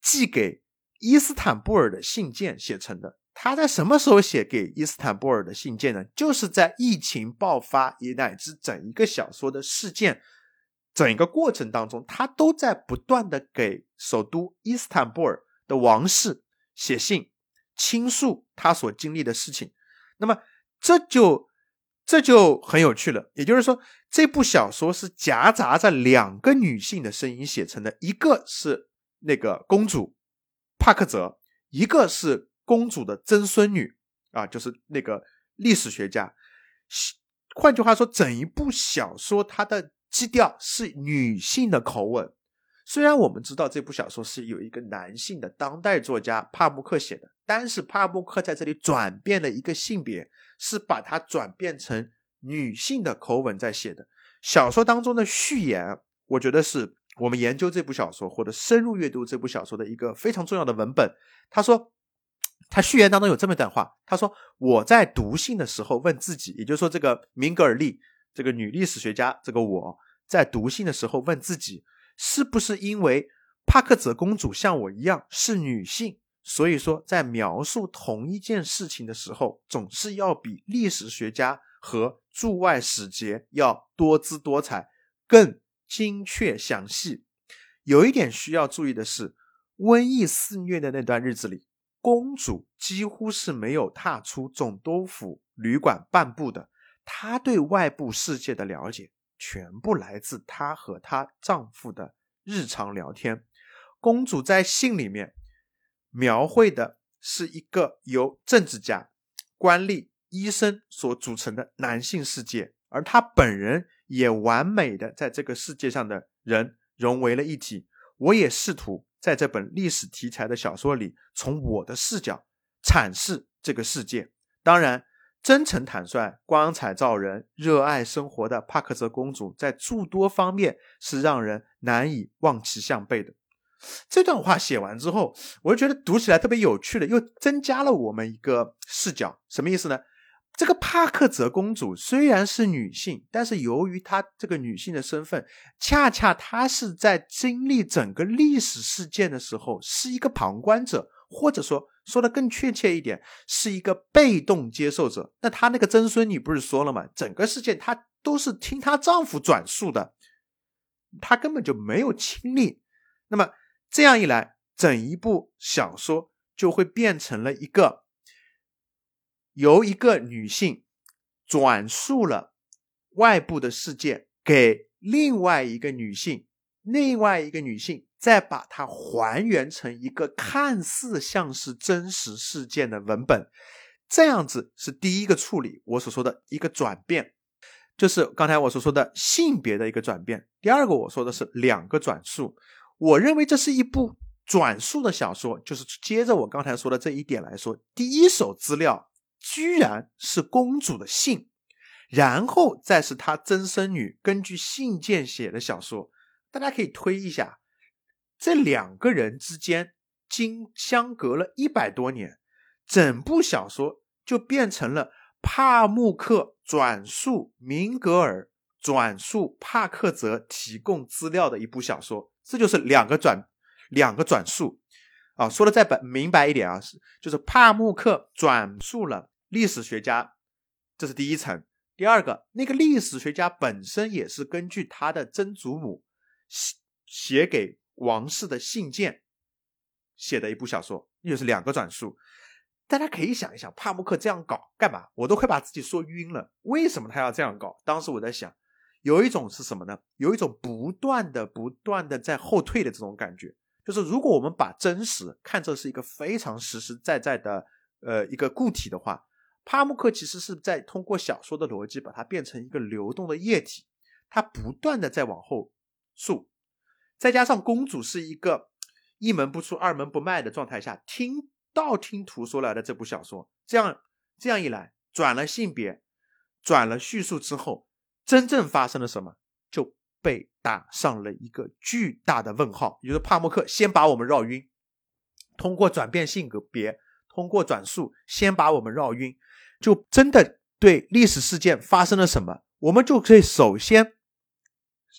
寄给伊斯坦布尔的信件写成的。他在什么时候写给伊斯坦布尔的信件呢？就是在疫情爆发以乃至整一个小说的事件。整个过程当中，他都在不断的给首都伊斯坦布尔的王室写信，倾诉他所经历的事情。那么这就这就很有趣了。也就是说，这部小说是夹杂着两个女性的声音写成的，一个是那个公主帕克泽，一个是公主的曾孙女啊，就是那个历史学家。换句话说，整一部小说它的。基调是女性的口吻，虽然我们知道这部小说是有一个男性的当代作家帕慕克写的，但是帕慕克在这里转变了一个性别，是把它转变成女性的口吻在写的。小说当中的序言，我觉得是我们研究这部小说或者深入阅读这部小说的一个非常重要的文本。他说，他序言当中有这么一段话，他说：“我在读信的时候问自己，也就是说，这个明格尔利。”这个女历史学家，这个我在读信的时候问自己，是不是因为帕克泽公主像我一样是女性，所以说在描述同一件事情的时候，总是要比历史学家和驻外使节要多姿多彩、更精确详细。有一点需要注意的是，瘟疫肆虐的那段日子里，公主几乎是没有踏出总督府旅馆半步的。她对外部世界的了解，全部来自她和她丈夫的日常聊天。公主在信里面描绘的是一个由政治家、官吏、医生所组成的男性世界，而她本人也完美的在这个世界上的人融为了一体。我也试图在这本历史题材的小说里，从我的视角阐释这个世界。当然，真诚坦率、光彩照人、热爱生活的帕克泽公主，在诸多方面是让人难以望其项背的。这段话写完之后，我就觉得读起来特别有趣的，又增加了我们一个视角。什么意思呢？这个帕克泽公主虽然是女性，但是由于她这个女性的身份，恰恰她是在经历整个历史事件的时候是一个旁观者，或者说说的更确切一点，是一个被动接受者。那她那个曾孙女不是说了吗？整个事件她都是听她丈夫转述的，她根本就没有亲历。那么这样一来，整一部小说就会变成了一个。由一个女性转述了外部的事件给另外一个女性，另外一个女性再把它还原成一个看似像是真实事件的文本，这样子是第一个处理。我所说的一个转变，就是刚才我所说的性别的一个转变。第二个我说的是两个转述，我认为这是一部转述的小说，就是接着我刚才说的这一点来说，第一手资料。居然是公主的信，然后再是她曾孙女根据信件写的小说。大家可以推一下，这两个人之间经相隔了一百多年，整部小说就变成了帕慕克转述明格尔转述帕克泽提供资料的一部小说。这就是两个转两个转述。啊，说的再本明白一点啊，是就是帕慕克转述了历史学家，这是第一层。第二个，那个历史学家本身也是根据他的曾祖母写写给王室的信件写的一部小说，又是两个转述。大家可以想一想，帕慕克这样搞干嘛？我都快把自己说晕了。为什么他要这样搞？当时我在想，有一种是什么呢？有一种不断的、不断的在后退的这种感觉。就是如果我们把真实看作是一个非常实实在在的呃一个固体的话，帕慕克其实是在通过小说的逻辑把它变成一个流动的液体，它不断的在往后述，再加上公主是一个一门不出二门不迈的状态下听道听途说来的这部小说，这样这样一来转了性别，转了叙述之后，真正发生了什么？就。被打上了一个巨大的问号，也就是帕默克先把我们绕晕，通过转变性格别，通过转述，先把我们绕晕，就真的对历史事件发生了什么，我们就可以首先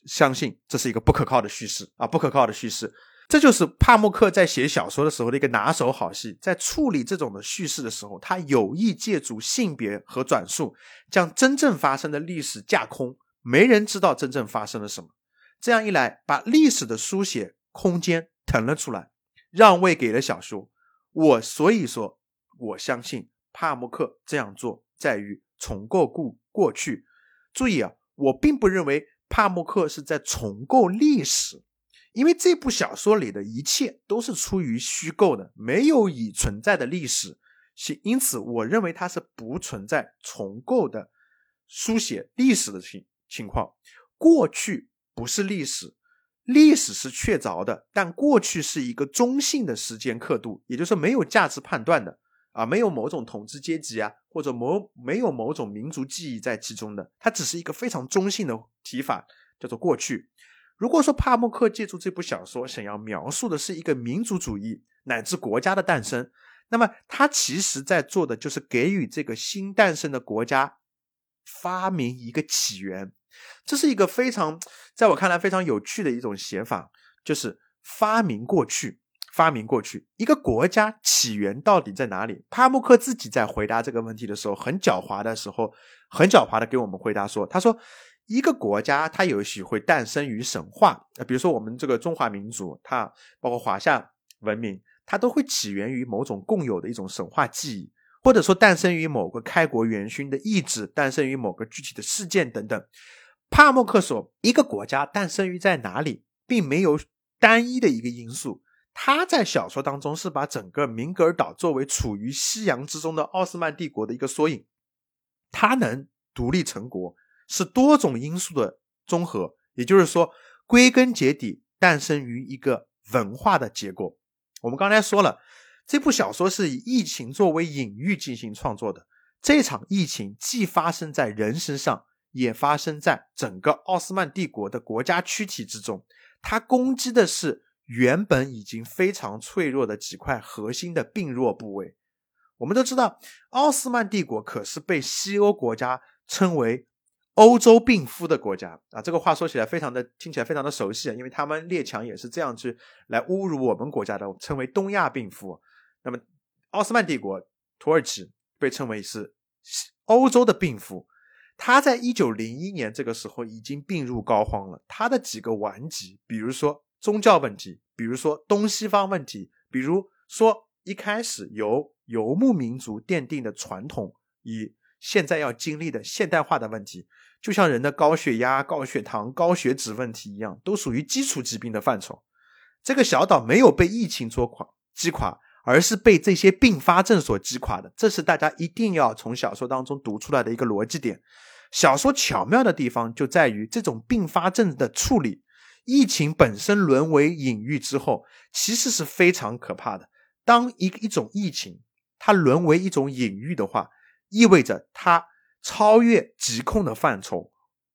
相信这是一个不可靠的叙事啊，不可靠的叙事，这就是帕默克在写小说的时候的一个拿手好戏，在处理这种的叙事的时候，他有意借助性别和转述，将真正发生的历史架空。没人知道真正发生了什么，这样一来，把历史的书写空间腾了出来，让位给了小说。我所以说，我相信帕慕克这样做在于重构故过去。注意啊，我并不认为帕慕克是在重构历史，因为这部小说里的一切都是出于虚构的，没有已存在的历史，是因此我认为它是不存在重构的书写历史的情。情况，过去不是历史，历史是确凿的，但过去是一个中性的时间刻度，也就是没有价值判断的啊，没有某种统治阶级啊，或者某没有某种民族记忆在其中的，它只是一个非常中性的提法，叫做过去。如果说帕慕克借助这部小说想要描述的是一个民族主义乃至国家的诞生，那么他其实在做的就是给予这个新诞生的国家发明一个起源。这是一个非常，在我看来非常有趣的一种写法，就是发明过去，发明过去一个国家起源到底在哪里？帕慕克自己在回答这个问题的时候，很狡猾的时候，很狡猾的给我们回答说：“他说，一个国家它也许会诞生于神话，比如说我们这个中华民族，它包括华夏文明，它都会起源于某种共有的一种神话记忆，或者说诞生于某个开国元勋的意志，诞生于某个具体的事件等等。帕默克说，一个国家诞生于在哪里，并没有单一的一个因素。他在小说当中是把整个明格尔岛作为处于夕阳之中的奥斯曼帝国的一个缩影。它能独立成国，是多种因素的综合，也就是说，归根结底诞生于一个文化的结果。我们刚才说了，这部小说是以疫情作为隐喻进行创作的。这场疫情既发生在人身上，也发生在整个奥斯曼帝国的国家躯体之中。它攻击的是原本已经非常脆弱的几块核心的病弱部位。我们都知道，奥斯曼帝国可是被西欧国家称为“欧洲病夫”的国家啊。这个话说起来非常的听起来非常的熟悉，因为他们列强也是这样去来侮辱我们国家的，称为“东亚病夫”。那么，奥斯曼帝国土耳其被称为是欧洲的病夫。他在一九零一年这个时候已经病入膏肓了。他的几个顽疾，比如说宗教问题，比如说东西方问题，比如说一开始由游牧民族奠定的传统，与现在要经历的现代化的问题，就像人的高血压、高血糖、高血脂问题一样，都属于基础疾病的范畴。这个小岛没有被疫情所垮击垮，而是被这些并发症所击垮的。这是大家一定要从小说当中读出来的一个逻辑点。小说巧妙的地方就在于这种并发症的处理。疫情本身沦为隐喻之后，其实是非常可怕的。当一一种疫情，它沦为一种隐喻的话，意味着它超越疾控的范畴，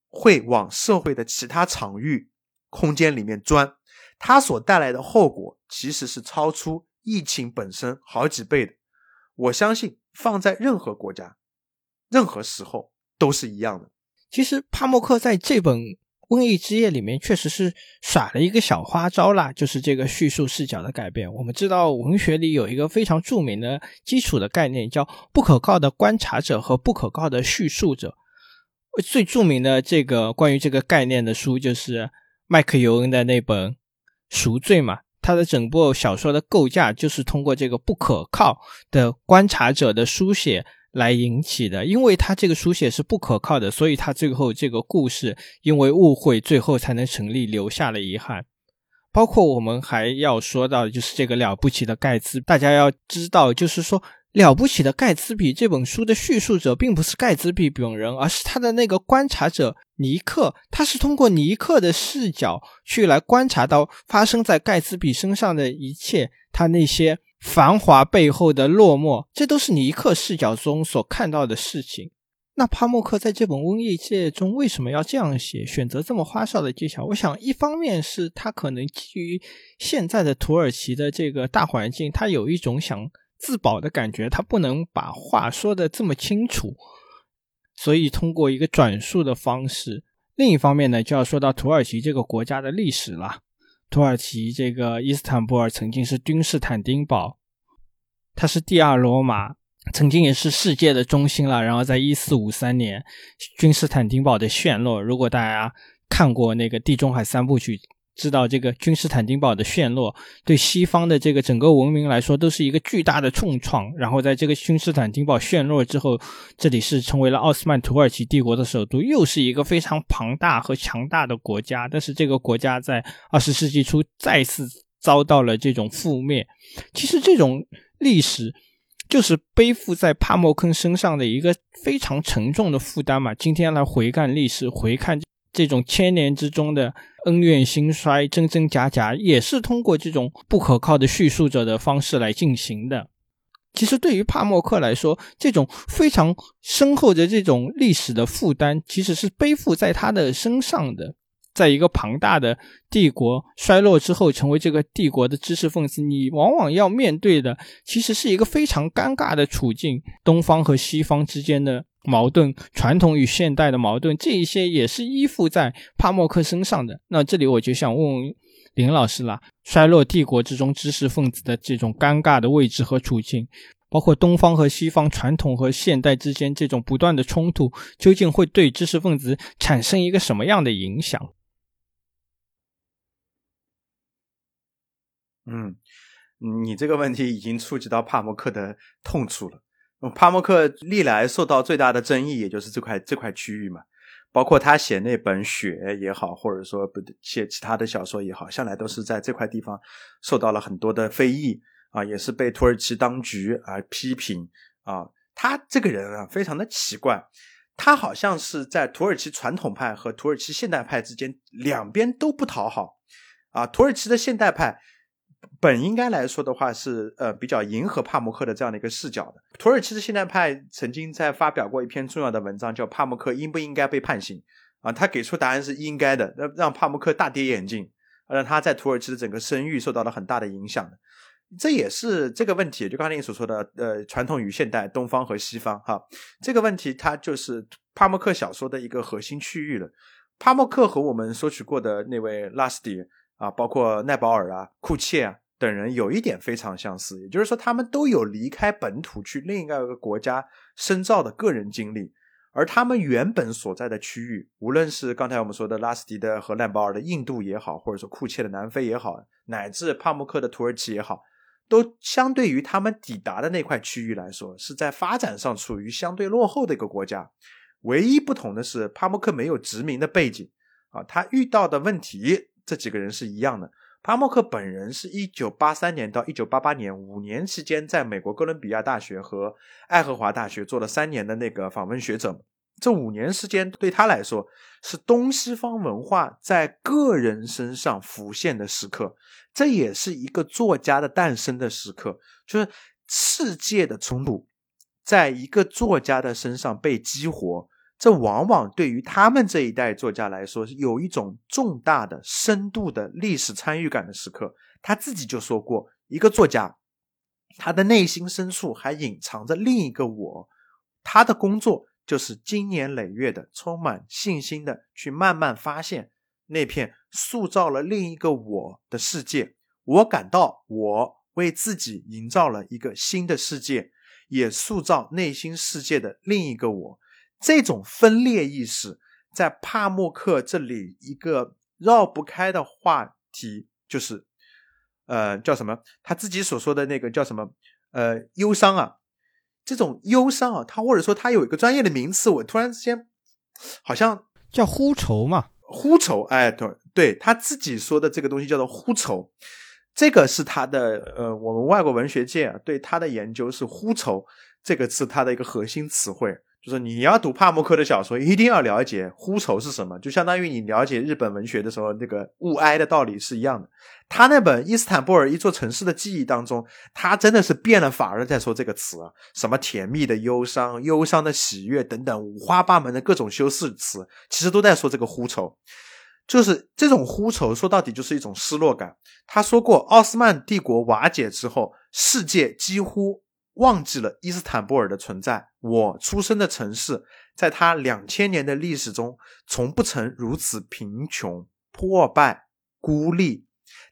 会往社会的其他场域、空间里面钻。它所带来的后果其实是超出疫情本身好几倍的。我相信放在任何国家、任何时候都是一样的。其实帕默克在这本。《瘟疫之夜》里面确实是耍了一个小花招啦，就是这个叙述视角的改变。我们知道文学里有一个非常著名的基础的概念，叫不可靠的观察者和不可靠的叙述者。最著名的这个关于这个概念的书就是麦克尤恩的那本《赎罪》嘛，他的整部小说的构架就是通过这个不可靠的观察者的书写。来引起的，因为他这个书写是不可靠的，所以他最后这个故事因为误会，最后才能成立，留下了遗憾。包括我们还要说到，就是这个了不起的盖茨，大家要知道，就是说了不起的盖茨比这本书的叙述者并不是盖茨比本人，而是他的那个观察者尼克，他是通过尼克的视角去来观察到发生在盖茨比身上的一切，他那些。繁华背后的落寞，这都是尼克视角中所看到的事情。那帕默克在这本《瘟疫界》中为什么要这样写，选择这么花哨的技巧？我想，一方面是他可能基于现在的土耳其的这个大环境，他有一种想自保的感觉，他不能把话说的这么清楚，所以通过一个转述的方式。另一方面呢，就要说到土耳其这个国家的历史了。土耳其这个伊斯坦布尔曾经是君士坦丁堡，它是第二罗马，曾经也是世界的中心了。然后在一四五三年，君士坦丁堡的陷落。如果大家看过那个地中海三部曲。知道这个君士坦丁堡的陷落，对西方的这个整个文明来说都是一个巨大的重创。然后在这个君士坦丁堡陷落之后，这里是成为了奥斯曼土耳其帝国的首都，又是一个非常庞大和强大的国家。但是这个国家在二十世纪初再次遭到了这种覆灭。其实这种历史就是背负在帕默坑身上的一个非常沉重的负担嘛。今天来回看历史，回看这种千年之中的。恩怨兴衰，真真假假，也是通过这种不可靠的叙述者的方式来进行的。其实，对于帕默克来说，这种非常深厚的这种历史的负担，其实是背负在他的身上的。在一个庞大的帝国衰落之后，成为这个帝国的知识分子，你往往要面对的，其实是一个非常尴尬的处境：东方和西方之间的。矛盾，传统与现代的矛盾，这一些也是依附在帕默克身上的。那这里我就想问问林老师了：衰落帝国之中知识分子的这种尴尬的位置和处境，包括东方和西方、传统和现代之间这种不断的冲突，究竟会对知识分子产生一个什么样的影响？嗯，你这个问题已经触及到帕默克的痛处了。帕默克历来受到最大的争议，也就是这块这块区域嘛。包括他写那本《雪》也好，或者说不写其他的小说也好，向来都是在这块地方受到了很多的非议啊，也是被土耳其当局啊批评啊。他这个人啊，非常的奇怪，他好像是在土耳其传统派和土耳其现代派之间两边都不讨好啊。土耳其的现代派。本应该来说的话是呃比较迎合帕默克的这样的一个视角的。土耳其的现代派曾经在发表过一篇重要的文章，叫《帕默克应不应该被判刑》啊，他给出答案是应该的，让让帕默克大跌眼镜，让他在土耳其的整个声誉受到了很大的影响。这也是这个问题，就刚才你所说的呃传统与现代、东方和西方哈，这个问题它就是帕默克小说的一个核心区域了。帕默克和我们说取过的那位拉斯蒂。啊，包括奈保尔啊、库切啊等人，有一点非常相似，也就是说，他们都有离开本土去另一个国家深造的个人经历，而他们原本所在的区域，无论是刚才我们说的拉斯迪的和赖保尔的印度也好，或者说库切的南非也好，乃至帕慕克的土耳其也好，都相对于他们抵达的那块区域来说，是在发展上处于相对落后的一个国家。唯一不同的是，帕慕克没有殖民的背景啊，他遇到的问题。这几个人是一样的。帕默克本人是一九八三年到一九八八年五年期间，在美国哥伦比亚大学和爱荷华大学做了三年的那个访问学者。这五年时间对他来说是东西方文化在个人身上浮现的时刻，这也是一个作家的诞生的时刻，就是世界的冲突在一个作家的身上被激活。这往往对于他们这一代作家来说，是有一种重大的、深度的历史参与感的时刻。他自己就说过，一个作家，他的内心深处还隐藏着另一个我，他的工作就是经年累月的、充满信心的去慢慢发现那片塑造了另一个我的世界。我感到，我为自己营造了一个新的世界，也塑造内心世界的另一个我。这种分裂意识，在帕默克这里一个绕不开的话题，就是，呃，叫什么？他自己所说的那个叫什么？呃，忧伤啊，这种忧伤啊，他或者说他有一个专业的名词，我突然之间好像叫呼愁嘛，呼愁，哎，对，对他自己说的这个东西叫做呼愁，这个是他的，呃，我们外国文学界啊对他的研究是呼愁这个是他的一个核心词汇。就是你要读帕默克的小说，一定要了解呼愁是什么，就相当于你了解日本文学的时候那个物哀的道理是一样的。他那本《伊斯坦布尔一座城市的记忆》当中，他真的是变了法儿在说这个词啊，什么甜蜜的忧伤、忧伤的喜悦等等五花八门的各种修饰词，其实都在说这个呼愁。就是这种呼愁，说到底就是一种失落感。他说过，奥斯曼帝国瓦解之后，世界几乎。忘记了伊斯坦布尔的存在。我出生的城市，在它两千年的历史中，从不曾如此贫穷、破败、孤立。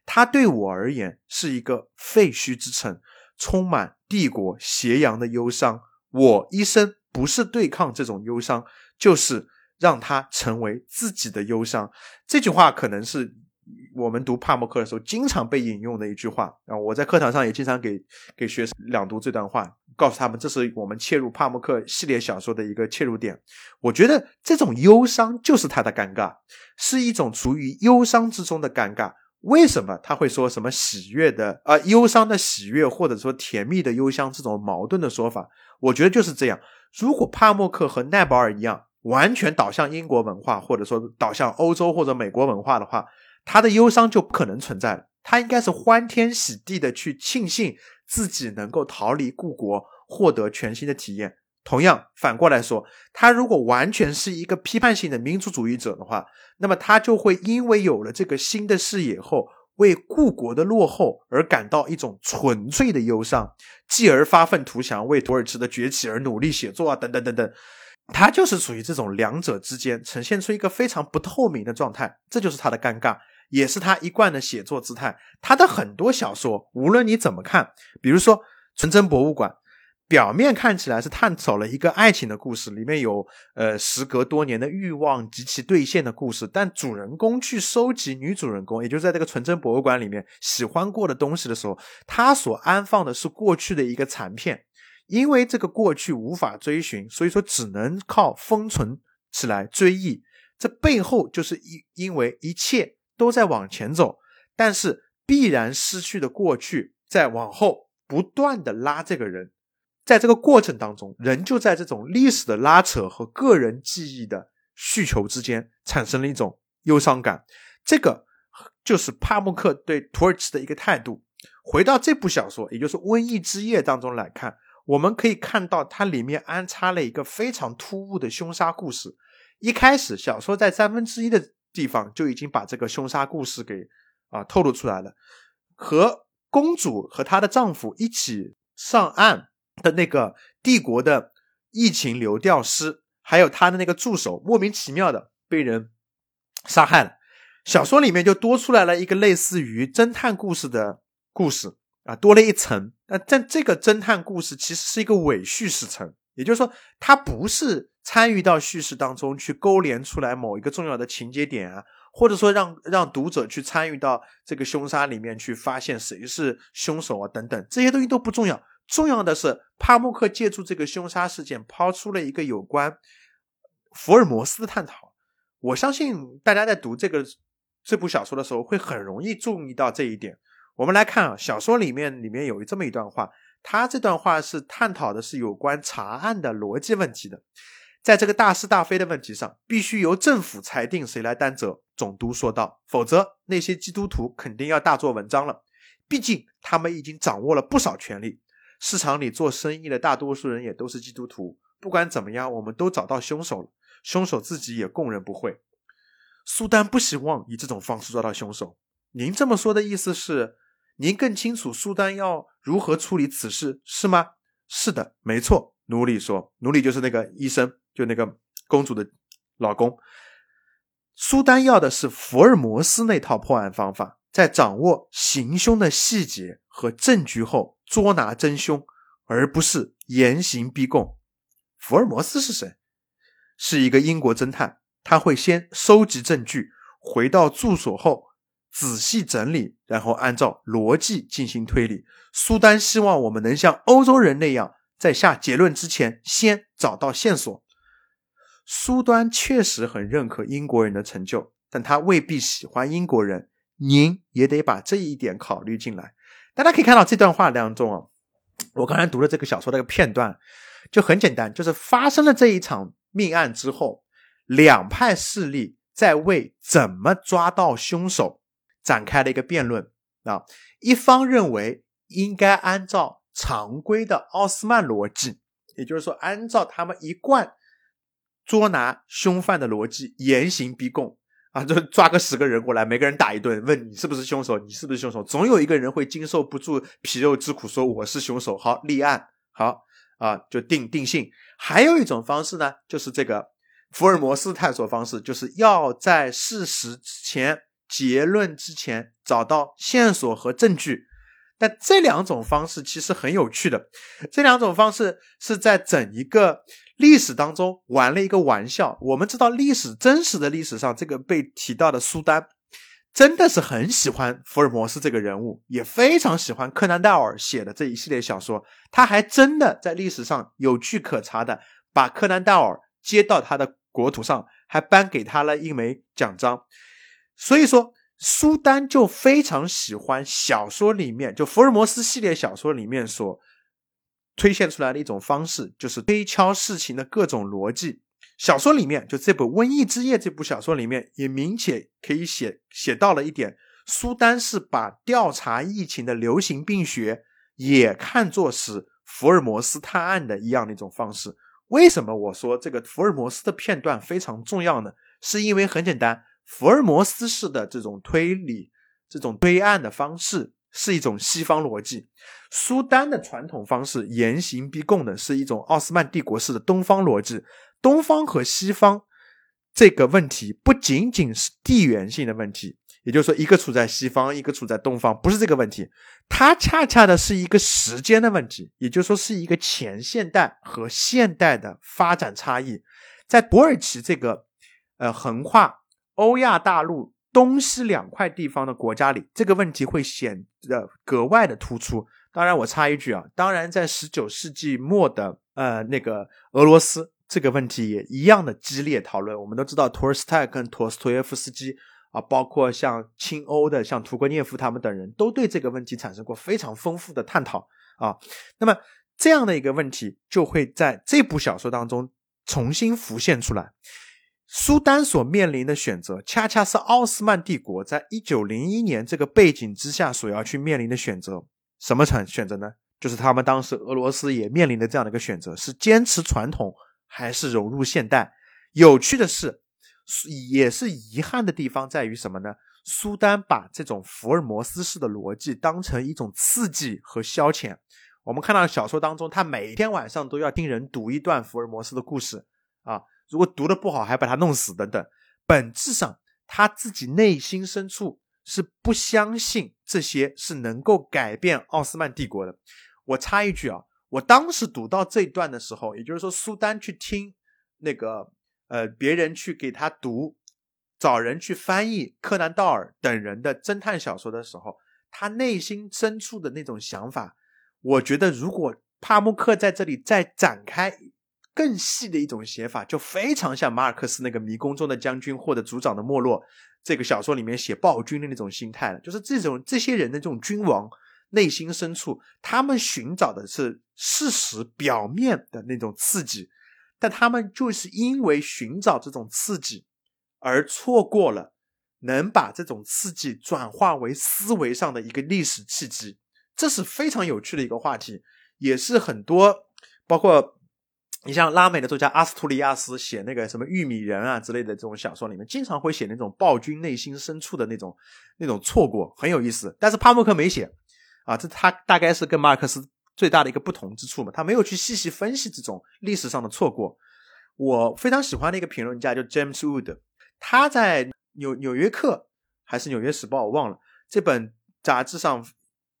它对我而言是一个废墟之城，充满帝国斜阳的忧伤。我一生不是对抗这种忧伤，就是让它成为自己的忧伤。这句话可能是。我们读帕默克的时候，经常被引用的一句话啊，我在课堂上也经常给给学生朗读这段话，告诉他们这是我们切入帕默克系列小说的一个切入点。我觉得这种忧伤就是他的尴尬，是一种处于忧伤之中的尴尬。为什么他会说什么喜悦的啊，忧伤的喜悦，或者说甜蜜的忧伤这种矛盾的说法？我觉得就是这样。如果帕默克和奈保尔一样，完全导向英国文化，或者说导向欧洲或者美国文化的话。他的忧伤就不可能存在了，他应该是欢天喜地的去庆幸自己能够逃离故国，获得全新的体验。同样，反过来说，他如果完全是一个批判性的民族主义者的话，那么他就会因为有了这个新的视野后，为故国的落后而感到一种纯粹的忧伤，继而发愤图强，为土耳其的崛起而努力写作啊，等等等等。他就是属于这种两者之间，呈现出一个非常不透明的状态，这就是他的尴尬。也是他一贯的写作姿态。他的很多小说，无论你怎么看，比如说《纯真博物馆》，表面看起来是探讨了一个爱情的故事，里面有呃时隔多年的欲望及其兑现的故事，但主人公去收集女主人公，也就是在这个纯真博物馆里面喜欢过的东西的时候，他所安放的是过去的一个残片，因为这个过去无法追寻，所以说只能靠封存起来追忆。这背后就是因因为一切都在往前走，但是必然失去的过去在往后不断的拉这个人。在这个过程当中，人就在这种历史的拉扯和个人记忆的需求之间产生了一种忧伤感。这个就是帕慕克对土耳其的一个态度。回到这部小说，也就是《瘟疫之夜》当中来看，我们可以看到它里面安插了一个非常突兀的凶杀故事。一开始，小说在三分之一的地方就已经把这个凶杀故事给啊透露出来了。和公主和她的丈夫一起上岸。的那个帝国的疫情流调师，还有他的那个助手，莫名其妙的被人杀害了。小说里面就多出来了一个类似于侦探故事的故事啊，多了一层。那但这个侦探故事其实是一个伪叙事层，也就是说，他不是参与到叙事当中去勾连出来某一个重要的情节点啊，或者说让让读者去参与到这个凶杀里面去发现谁是凶手啊等等，这些东西都不重要。重要的是，帕慕克借助这个凶杀事件，抛出了一个有关福尔摩斯的探讨。我相信大家在读这个这部小说的时候，会很容易注意到这一点。我们来看啊，小说里面里面有这么一段话，他这段话是探讨的是有关查案的逻辑问题的。在这个大是大非的问题上，必须由政府裁定谁来担责。总督说道：“否则，那些基督徒肯定要大做文章了。毕竟，他们已经掌握了不少权力。”市场里做生意的大多数人也都是基督徒。不管怎么样，我们都找到凶手了，凶手自己也供认不讳。苏丹不希望以这种方式抓到凶手。您这么说的意思是，您更清楚苏丹要如何处理此事，是吗？是的，没错。奴隶说，奴隶就是那个医生，就那个公主的老公。苏丹要的是福尔摩斯那套破案方法，在掌握行凶的细节和证据后。捉拿真凶，而不是严刑逼供。福尔摩斯是谁？是一个英国侦探。他会先收集证据，回到住所后仔细整理，然后按照逻辑进行推理。苏丹希望我们能像欧洲人那样，在下结论之前先找到线索。苏丹确实很认可英国人的成就，但他未必喜欢英国人。您也得把这一点考虑进来。大家可以看到这段话当中啊，我刚才读了这个小说的一个片段，就很简单，就是发生了这一场命案之后，两派势力在为怎么抓到凶手展开了一个辩论啊。一方认为应该按照常规的奥斯曼逻辑，也就是说，按照他们一贯捉拿凶犯的逻辑，严刑逼供。啊，就抓个十个人过来，每个人打一顿，问你是不是凶手？你是不是凶手？总有一个人会经受不住皮肉之苦，说我是凶手。好，立案，好啊，就定定性。还有一种方式呢，就是这个福尔摩斯探索方式，就是要在事实之前、结论之前找到线索和证据。但这两种方式其实很有趣的，这两种方式是在整一个。历史当中玩了一个玩笑。我们知道，历史真实的历史上，这个被提到的苏丹，真的是很喜欢福尔摩斯这个人物，也非常喜欢柯南道尔写的这一系列小说。他还真的在历史上有据可查的，把柯南道尔接到他的国土上，还颁给他了一枚奖章。所以说，苏丹就非常喜欢小说里面，就福尔摩斯系列小说里面所。推现出来的一种方式，就是推敲事情的各种逻辑。小说里面，就这部《瘟疫之夜》这部小说里面，也明显可以写写到了一点：苏丹是把调查疫情的流行病学也看作是福尔摩斯探案的一样的一种方式。为什么我说这个福尔摩斯的片段非常重要呢？是因为很简单，福尔摩斯式的这种推理、这种推案的方式。是一种西方逻辑，苏丹的传统方式严刑逼供的是一种奥斯曼帝国式的东方逻辑。东方和西方这个问题不仅仅是地缘性的问题，也就是说，一个处在西方，一个处在东方，不是这个问题，它恰恰的是一个时间的问题，也就是说，是一个前现代和现代的发展差异。在土耳其这个呃横跨欧亚大陆东西两块地方的国家里，这个问题会显得格外的突出。当然，我插一句啊，当然，在十九世纪末的呃那个俄罗斯，这个问题也一样的激烈讨论。我们都知道，托尔斯泰跟陀思妥耶夫斯基。啊，包括像亲欧的，像屠格涅夫他们等人都对这个问题产生过非常丰富的探讨啊。那么这样的一个问题就会在这部小说当中重新浮现出来。苏丹所面临的选择，恰恰是奥斯曼帝国在一九零一年这个背景之下所要去面临的选择。什么选选择呢？就是他们当时俄罗斯也面临的这样的一个选择：是坚持传统还是融入现代？有趣的是。也是遗憾的地方在于什么呢？苏丹把这种福尔摩斯式的逻辑当成一种刺激和消遣。我们看到小说当中，他每天晚上都要听人读一段福尔摩斯的故事啊，如果读的不好，还把他弄死等等。本质上，他自己内心深处是不相信这些是能够改变奥斯曼帝国的。我插一句啊，我当时读到这一段的时候，也就是说，苏丹去听那个。呃，别人去给他读，找人去翻译柯南道尔等人的侦探小说的时候，他内心深处的那种想法，我觉得如果帕慕克在这里再展开更细的一种写法，就非常像马尔克斯那个迷宫中的将军或者族长的没落这个小说里面写暴君的那种心态了。就是这种这些人的这种君王内心深处，他们寻找的是事实表面的那种刺激。但他们就是因为寻找这种刺激，而错过了能把这种刺激转化为思维上的一个历史契机，这是非常有趣的一个话题，也是很多包括你像拉美的作家阿斯图里亚斯写那个什么玉米人啊之类的这种小说里面，经常会写那种暴君内心深处的那种那种错过，很有意思。但是帕默克没写啊，这他大概是跟马尔克斯。最大的一个不同之处嘛，他没有去细细分析这种历史上的错过。我非常喜欢的一个评论家叫 James Wood，他在纽纽约客还是纽约时报我忘了这本杂志上，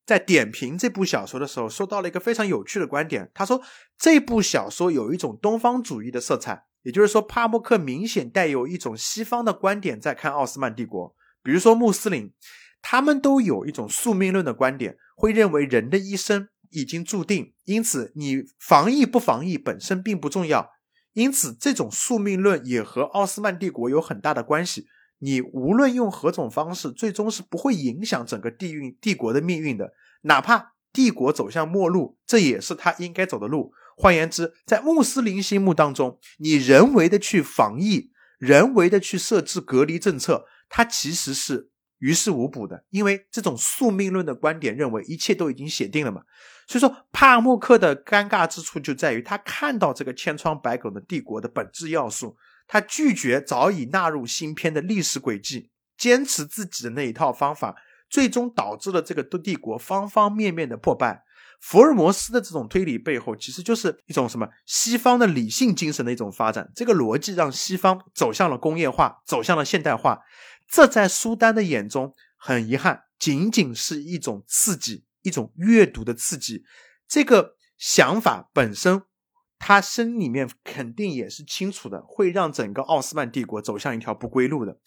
在点评这部小说的时候，说到了一个非常有趣的观点。他说这部小说有一种东方主义的色彩，也就是说帕默克明显带有一种西方的观点在看奥斯曼帝国，比如说穆斯林，他们都有一种宿命论的观点，会认为人的一生。已经注定，因此你防疫不防疫本身并不重要。因此，这种宿命论也和奥斯曼帝国有很大的关系。你无论用何种方式，最终是不会影响整个地运帝国的命运的。哪怕帝国走向末路，这也是他应该走的路。换言之，在穆斯林心目当中，你人为的去防疫，人为的去设置隔离政策，它其实是于事无补的。因为这种宿命论的观点认为，一切都已经写定了嘛。所以说，帕默克的尴尬之处就在于他看到这个千疮百孔的帝国的本质要素，他拒绝早已纳入新篇的历史轨迹，坚持自己的那一套方法，最终导致了这个帝国方方面面的破败。福尔摩斯的这种推理背后，其实就是一种什么西方的理性精神的一种发展。这个逻辑让西方走向了工业化，走向了现代化。这在苏丹的眼中，很遗憾，仅仅是一种刺激。一种阅读的刺激，这个想法本身，他心里面肯定也是清楚的，会让整个奥斯曼帝国走向一条不归路的。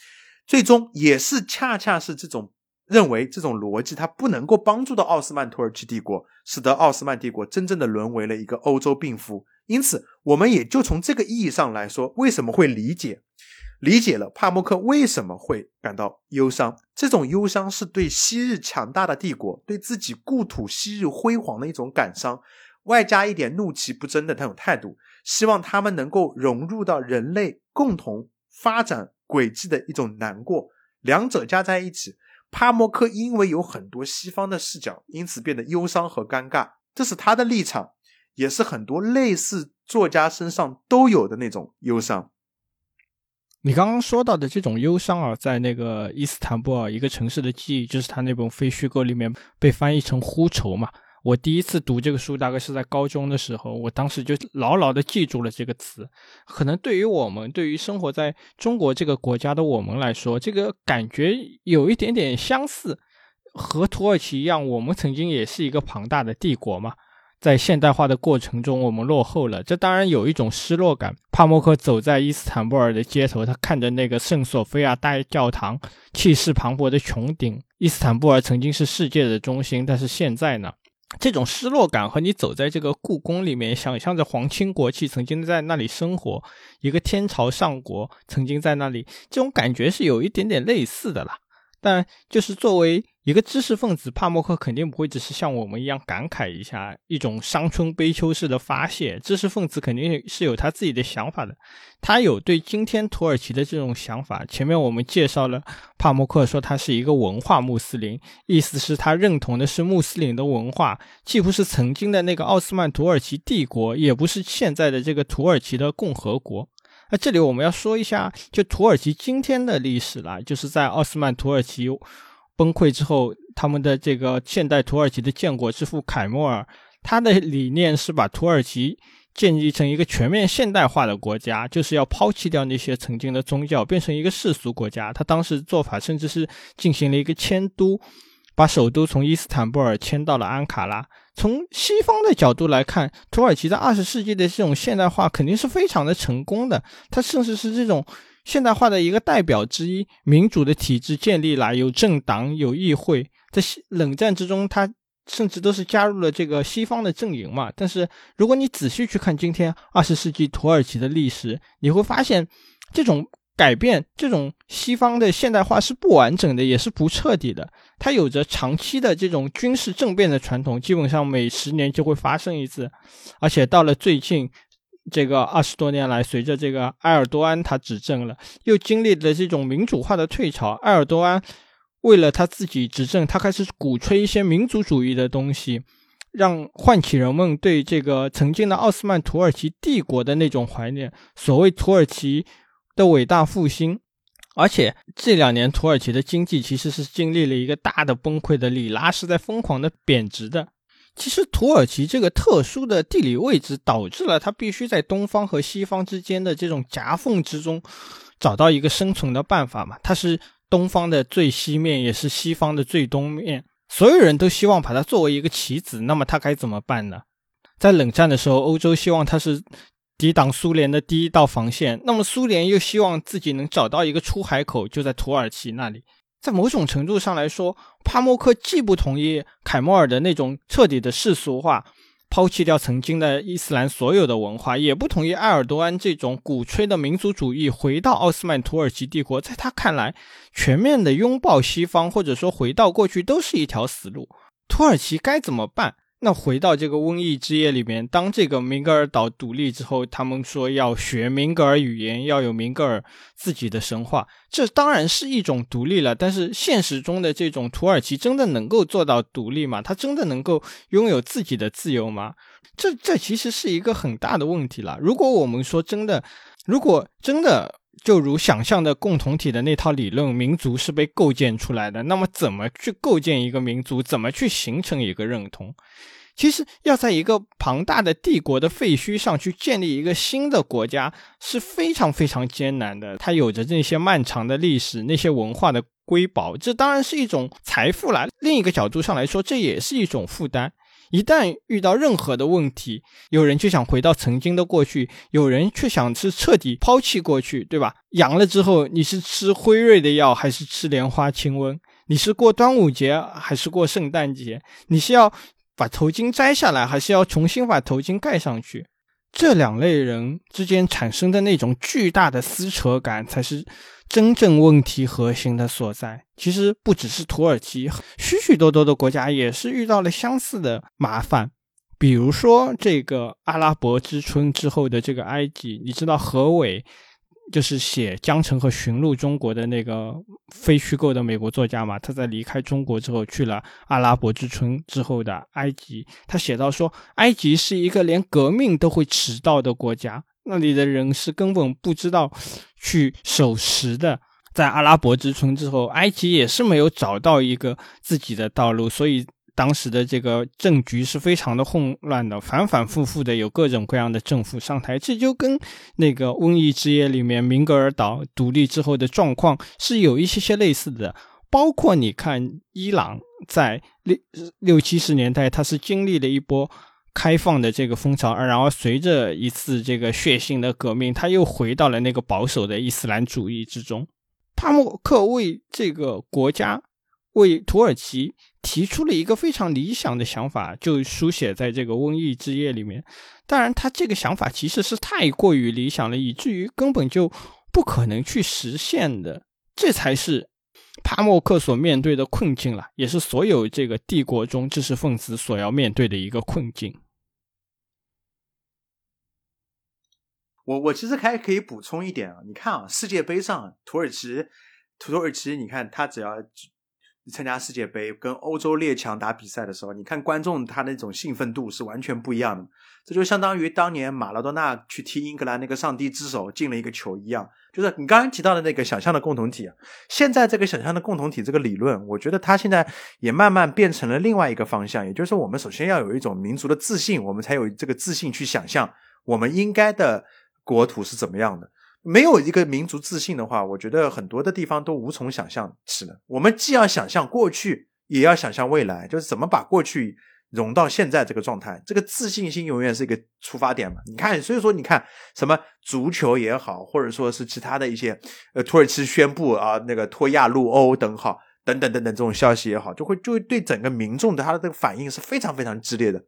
最终也是恰恰是这种认为这种逻辑，它不能够帮助到奥斯曼土耳其帝国，使得奥斯曼帝国真正的沦为了一个欧洲病夫。因此，我们也就从这个意义上来说，为什么会理解。理解了帕默克为什么会感到忧伤，这种忧伤是对昔日强大的帝国、对自己故土昔日辉煌的一种感伤，外加一点怒其不争的那种态度，希望他们能够融入到人类共同发展轨迹的一种难过，两者加在一起，帕默克因为有很多西方的视角，因此变得忧伤和尴尬，这是他的立场，也是很多类似作家身上都有的那种忧伤。你刚刚说到的这种忧伤啊，在那个伊斯坦布尔一个城市的记忆，就是他那本非虚构里面被翻译成“呼愁”嘛。我第一次读这个书大概是在高中的时候，我当时就牢牢的记住了这个词。可能对于我们，对于生活在中国这个国家的我们来说，这个感觉有一点点相似。和土耳其一样，我们曾经也是一个庞大的帝国嘛。在现代化的过程中，我们落后了，这当然有一种失落感。帕默克走在伊斯坦布尔的街头，他看着那个圣索菲亚大教堂，气势磅礴的穹顶。伊斯坦布尔曾经是世界的中心，但是现在呢？这种失落感和你走在这个故宫里面，想象着皇亲国戚曾经在那里生活，一个天朝上国曾经在那里，这种感觉是有一点点类似的啦。但就是作为一个知识分子，帕默克肯定不会只是像我们一样感慨一下，一种伤春悲秋式的发泄。知识分子肯定是有他自己的想法的，他有对今天土耳其的这种想法。前面我们介绍了，帕默克说他是一个文化穆斯林，意思是他认同的是穆斯林的文化，既不是曾经的那个奥斯曼土耳其帝国，也不是现在的这个土耳其的共和国。那这里我们要说一下，就土耳其今天的历史了，就是在奥斯曼土耳其。崩溃之后，他们的这个现代土耳其的建国之父凯末尔，他的理念是把土耳其建立成一个全面现代化的国家，就是要抛弃掉那些曾经的宗教，变成一个世俗国家。他当时做法甚至是进行了一个迁都，把首都从伊斯坦布尔迁到了安卡拉。从西方的角度来看，土耳其在二十世纪的这种现代化肯定是非常的成功的，它甚至是这种。现代化的一个代表之一，民主的体制建立了，有政党，有议会。在冷战之中，他甚至都是加入了这个西方的阵营嘛。但是，如果你仔细去看今天二十世纪土耳其的历史，你会发现，这种改变，这种西方的现代化是不完整的，也是不彻底的。它有着长期的这种军事政变的传统，基本上每十年就会发生一次，而且到了最近。这个二十多年来，随着这个埃尔多安他执政了，又经历了这种民主化的退潮。埃尔多安为了他自己执政，他开始鼓吹一些民族主义的东西，让唤起人们对这个曾经的奥斯曼土耳其帝国的那种怀念，所谓土耳其的伟大复兴。而且这两年土耳其的经济其实是经历了一个大的崩溃的，里拉是在疯狂的贬值的。其实土耳其这个特殊的地理位置，导致了它必须在东方和西方之间的这种夹缝之中，找到一个生存的办法嘛。它是东方的最西面，也是西方的最东面，所有人都希望把它作为一个棋子。那么它该怎么办呢？在冷战的时候，欧洲希望它是抵挡苏联的第一道防线，那么苏联又希望自己能找到一个出海口，就在土耳其那里。在某种程度上来说，帕默克既不同意凯莫尔的那种彻底的世俗化，抛弃掉曾经的伊斯兰所有的文化，也不同意埃尔多安这种鼓吹的民族主义，回到奥斯曼土耳其帝国。在他看来，全面的拥抱西方，或者说回到过去，都是一条死路。土耳其该怎么办？那回到这个瘟疫之夜里面，当这个明格尔岛独立之后，他们说要学明格尔语言，要有明格尔自己的神话，这当然是一种独立了。但是现实中的这种土耳其真的能够做到独立吗？他真的能够拥有自己的自由吗？这这其实是一个很大的问题了。如果我们说真的，如果真的。就如想象的共同体的那套理论，民族是被构建出来的。那么，怎么去构建一个民族？怎么去形成一个认同？其实，要在一个庞大的帝国的废墟上去建立一个新的国家，是非常非常艰难的。它有着那些漫长的历史，那些文化的瑰宝，这当然是一种财富了。另一个角度上来说，这也是一种负担。一旦遇到任何的问题，有人就想回到曾经的过去，有人却想是彻底抛弃过去，对吧？阳了之后，你是吃辉瑞的药，还是吃莲花清瘟？你是过端午节，还是过圣诞节？你是要把头巾摘下来，还是要重新把头巾盖上去？这两类人之间产生的那种巨大的撕扯感，才是。真正问题核心的所在，其实不只是土耳其，许许多多的国家也是遇到了相似的麻烦。比如说，这个阿拉伯之春之后的这个埃及，你知道何伟就是写《江城》和《寻路中国》的那个非虚构的美国作家嘛？他在离开中国之后，去了阿拉伯之春之后的埃及，他写到说，埃及是一个连革命都会迟到的国家。那里的人是根本不知道去守时的。在阿拉伯之春之后，埃及也是没有找到一个自己的道路，所以当时的这个政局是非常的混乱的，反反复复的有各种各样的政府上台，这就跟那个《瘟疫之夜》里面明格尔岛独立之后的状况是有一些些类似的。包括你看，伊朗在六六七十年代，它是经历了一波开放的这个风潮，而然后随着一次这个血腥的革命，他又回到了那个保守的伊斯兰主义之中。帕默克为这个国家。为土耳其提出了一个非常理想的想法，就书写在这个《瘟疫之夜》里面。当然，他这个想法其实是太过于理想了，以至于根本就不可能去实现的。这才是帕默克所面对的困境了，也是所有这个帝国中知识分子所要面对的一个困境。我我其实还可以补充一点啊，你看啊，世界杯上土耳其，土耳其，你看他只要。参加世界杯跟欧洲列强打比赛的时候，你看观众他那种兴奋度是完全不一样的。这就相当于当年马拉多纳去踢英格兰那个上帝之手进了一个球一样。就是你刚刚提到的那个想象的共同体，现在这个想象的共同体这个理论，我觉得它现在也慢慢变成了另外一个方向。也就是说，我们首先要有一种民族的自信，我们才有这个自信去想象我们应该的国土是怎么样的。没有一个民族自信的话，我觉得很多的地方都无从想象起的。我们既要想象过去，也要想象未来，就是怎么把过去融到现在这个状态。这个自信心永远是一个出发点嘛。你看，所以说你看什么足球也好，或者说是其他的一些，呃，土耳其宣布啊那个脱亚入欧等好，等等等等这种消息也好，就会就会对整个民众的他的这个反应是非常非常激烈的。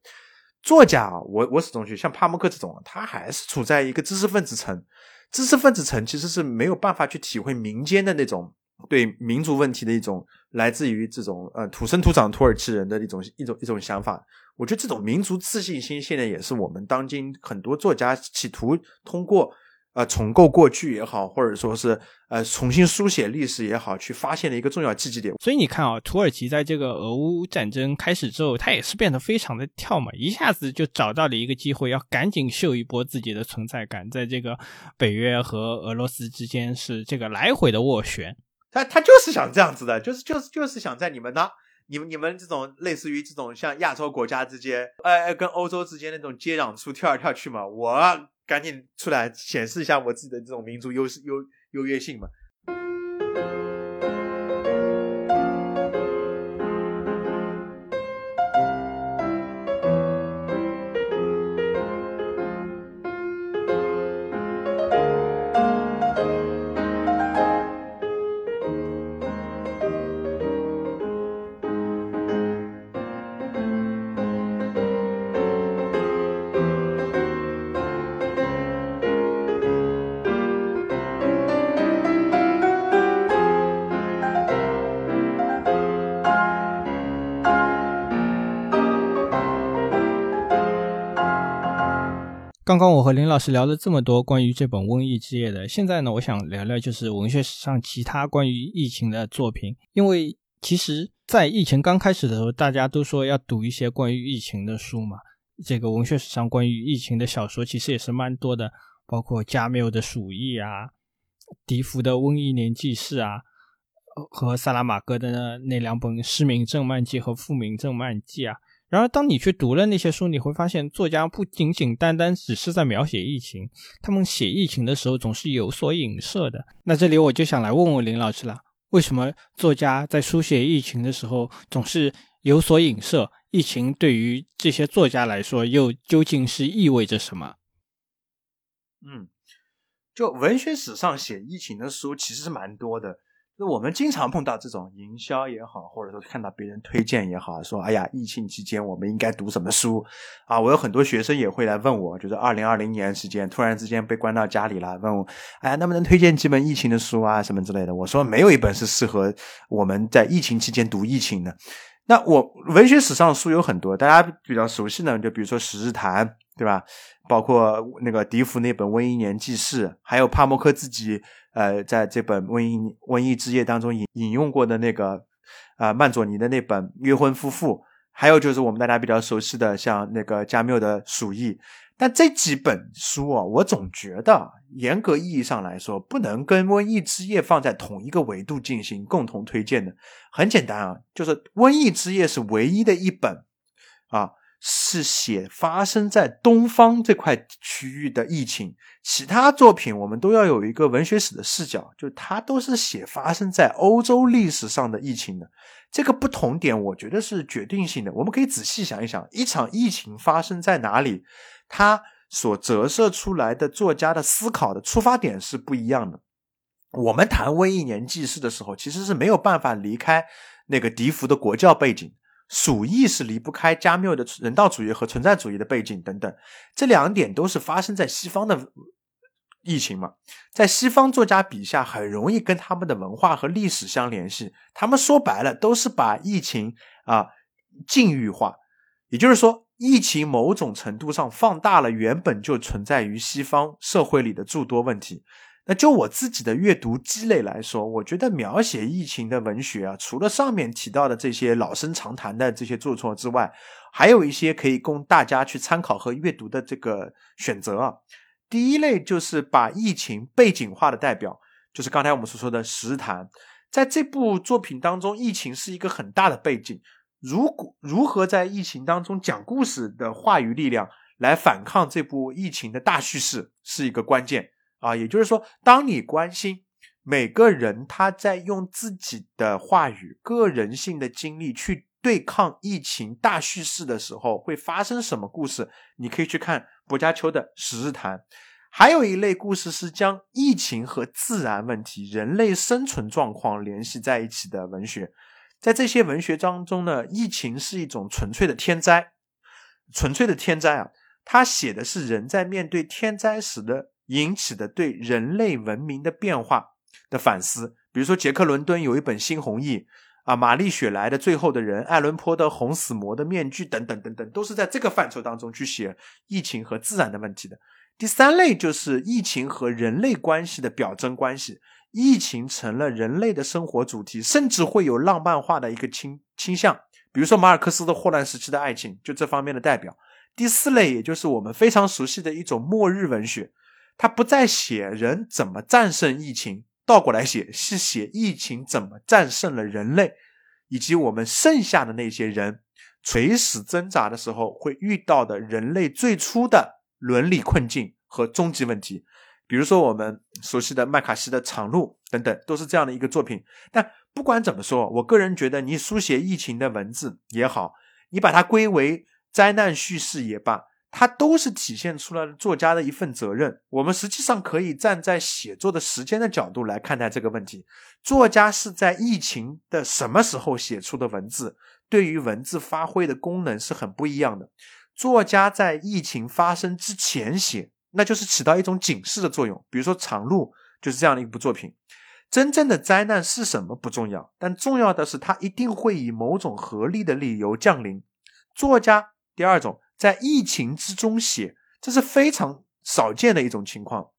作家，我我始终觉得像帕慕克这种，他还是处在一个知识分子层。知识分子层其实是没有办法去体会民间的那种对民族问题的一种来自于这种呃土生土长土耳其人的一种一种一种想法。我觉得这种民族自信心现在也是我们当今很多作家企图通过。呃，重构过去也好，或者说是呃重新书写历史也好，去发现的一个重要契机点。所以你看啊，土耳其在这个俄乌战争开始之后，它也是变得非常的跳嘛，一下子就找到了一个机会，要赶紧秀一波自己的存在感，在这个北约和俄罗斯之间是这个来回的斡旋。他他就是想这样子的，就是就是就是想在你们呢，你们你们这种类似于这种像亚洲国家之间，呃，跟欧洲之间那种接壤处跳来跳去嘛，我。赶紧出来显示一下我自己的这种民族优势优优越性嘛。刚刚我和林老师聊了这么多关于这本《瘟疫之夜》的，现在呢，我想聊聊就是文学史上其他关于疫情的作品。因为其实，在疫情刚开始的时候，大家都说要读一些关于疫情的书嘛。这个文学史上关于疫情的小说其实也是蛮多的，包括加缪的《鼠疫》啊，笛福的《瘟疫年记事》啊，和萨拉马戈的那两本《失明症漫记》和《复明症漫记》啊。然而，当你去读了那些书，你会发现，作家不仅仅单单只是在描写疫情，他们写疫情的时候总是有所影射的。那这里我就想来问问林老师了：为什么作家在书写疫情的时候总是有所影射？疫情对于这些作家来说，又究竟是意味着什么？嗯，就文学史上写疫情的书其实是蛮多的。那我们经常碰到这种营销也好，或者说看到别人推荐也好，说哎呀，疫情期间我们应该读什么书啊？我有很多学生也会来问我，就是二零二零年时间突然之间被关到家里了，问我哎，能不能推荐几本疫情的书啊，什么之类的？我说没有一本是适合我们在疫情期间读疫情的。那我文学史上的书有很多，大家比较熟悉的，就比如说《十日谈》，对吧？包括那个笛福那本《瘟疫年记事》，还有帕默克自己。呃，在这本《瘟疫瘟疫之夜》当中引引用过的那个啊曼佐尼的那本《约婚夫妇》，还有就是我们大家比较熟悉的，像那个加缪的《鼠疫》，但这几本书啊，我总觉得严格意义上来说，不能跟《瘟疫之夜》放在同一个维度进行共同推荐的。很简单啊，就是《瘟疫之夜》是唯一的一本啊。是写发生在东方这块区域的疫情，其他作品我们都要有一个文学史的视角，就它都是写发生在欧洲历史上的疫情的。这个不同点，我觉得是决定性的。我们可以仔细想一想，一场疫情发生在哪里，它所折射出来的作家的思考的出发点是不一样的。我们谈瘟疫年纪事的时候，其实是没有办法离开那个笛福的国教背景。鼠疫是离不开加缪的人道主义和存在主义的背景等等，这两点都是发生在西方的疫情嘛，在西方作家笔下很容易跟他们的文化和历史相联系。他们说白了都是把疫情啊境域化，也就是说，疫情某种程度上放大了原本就存在于西方社会里的诸多问题。那就我自己的阅读积累来说，我觉得描写疫情的文学啊，除了上面提到的这些老生常谈的这些著作之外，还有一些可以供大家去参考和阅读的这个选择啊。第一类就是把疫情背景化的代表，就是刚才我们所说的《石谈》。在这部作品当中，疫情是一个很大的背景。如果如何在疫情当中讲故事的话语力量来反抗这部疫情的大叙事，是一个关键。啊，也就是说，当你关心每个人他在用自己的话语、个人性的经历去对抗疫情大叙事的时候，会发生什么故事？你可以去看薄伽丘的《十日谈》。还有一类故事是将疫情和自然问题、人类生存状况联系在一起的文学。在这些文学当中呢，疫情是一种纯粹的天灾，纯粹的天灾啊，他写的是人在面对天灾时的。引起的对人类文明的变化的反思，比如说杰克伦敦有一本《新红翼》，啊，玛丽雪莱的《最后的人》，爱伦坡的《红死魔的面具》等等等等，都是在这个范畴当中去写疫情和自然的问题的。第三类就是疫情和人类关系的表征关系，疫情成了人类的生活主题，甚至会有浪漫化的一个倾倾向，比如说马尔克斯的《霍乱时期的爱情》就这方面的代表。第四类也就是我们非常熟悉的一种末日文学。他不再写人怎么战胜疫情，倒过来写是写疫情怎么战胜了人类，以及我们剩下的那些人垂死挣扎的时候会遇到的人类最初的伦理困境和终极问题。比如说我们熟悉的麦卡锡的《长路》等等，都是这样的一个作品。但不管怎么说，我个人觉得，你书写疫情的文字也好，你把它归为灾难叙事也罢。它都是体现出来了作家的一份责任。我们实际上可以站在写作的时间的角度来看待这个问题：作家是在疫情的什么时候写出的文字，对于文字发挥的功能是很不一样的。作家在疫情发生之前写，那就是起到一种警示的作用。比如说《长路》就是这样的一部作品。真正的灾难是什么不重要，但重要的是它一定会以某种合理的理由降临。作家第二种。在疫情之中写，这是非常少见的一种情况，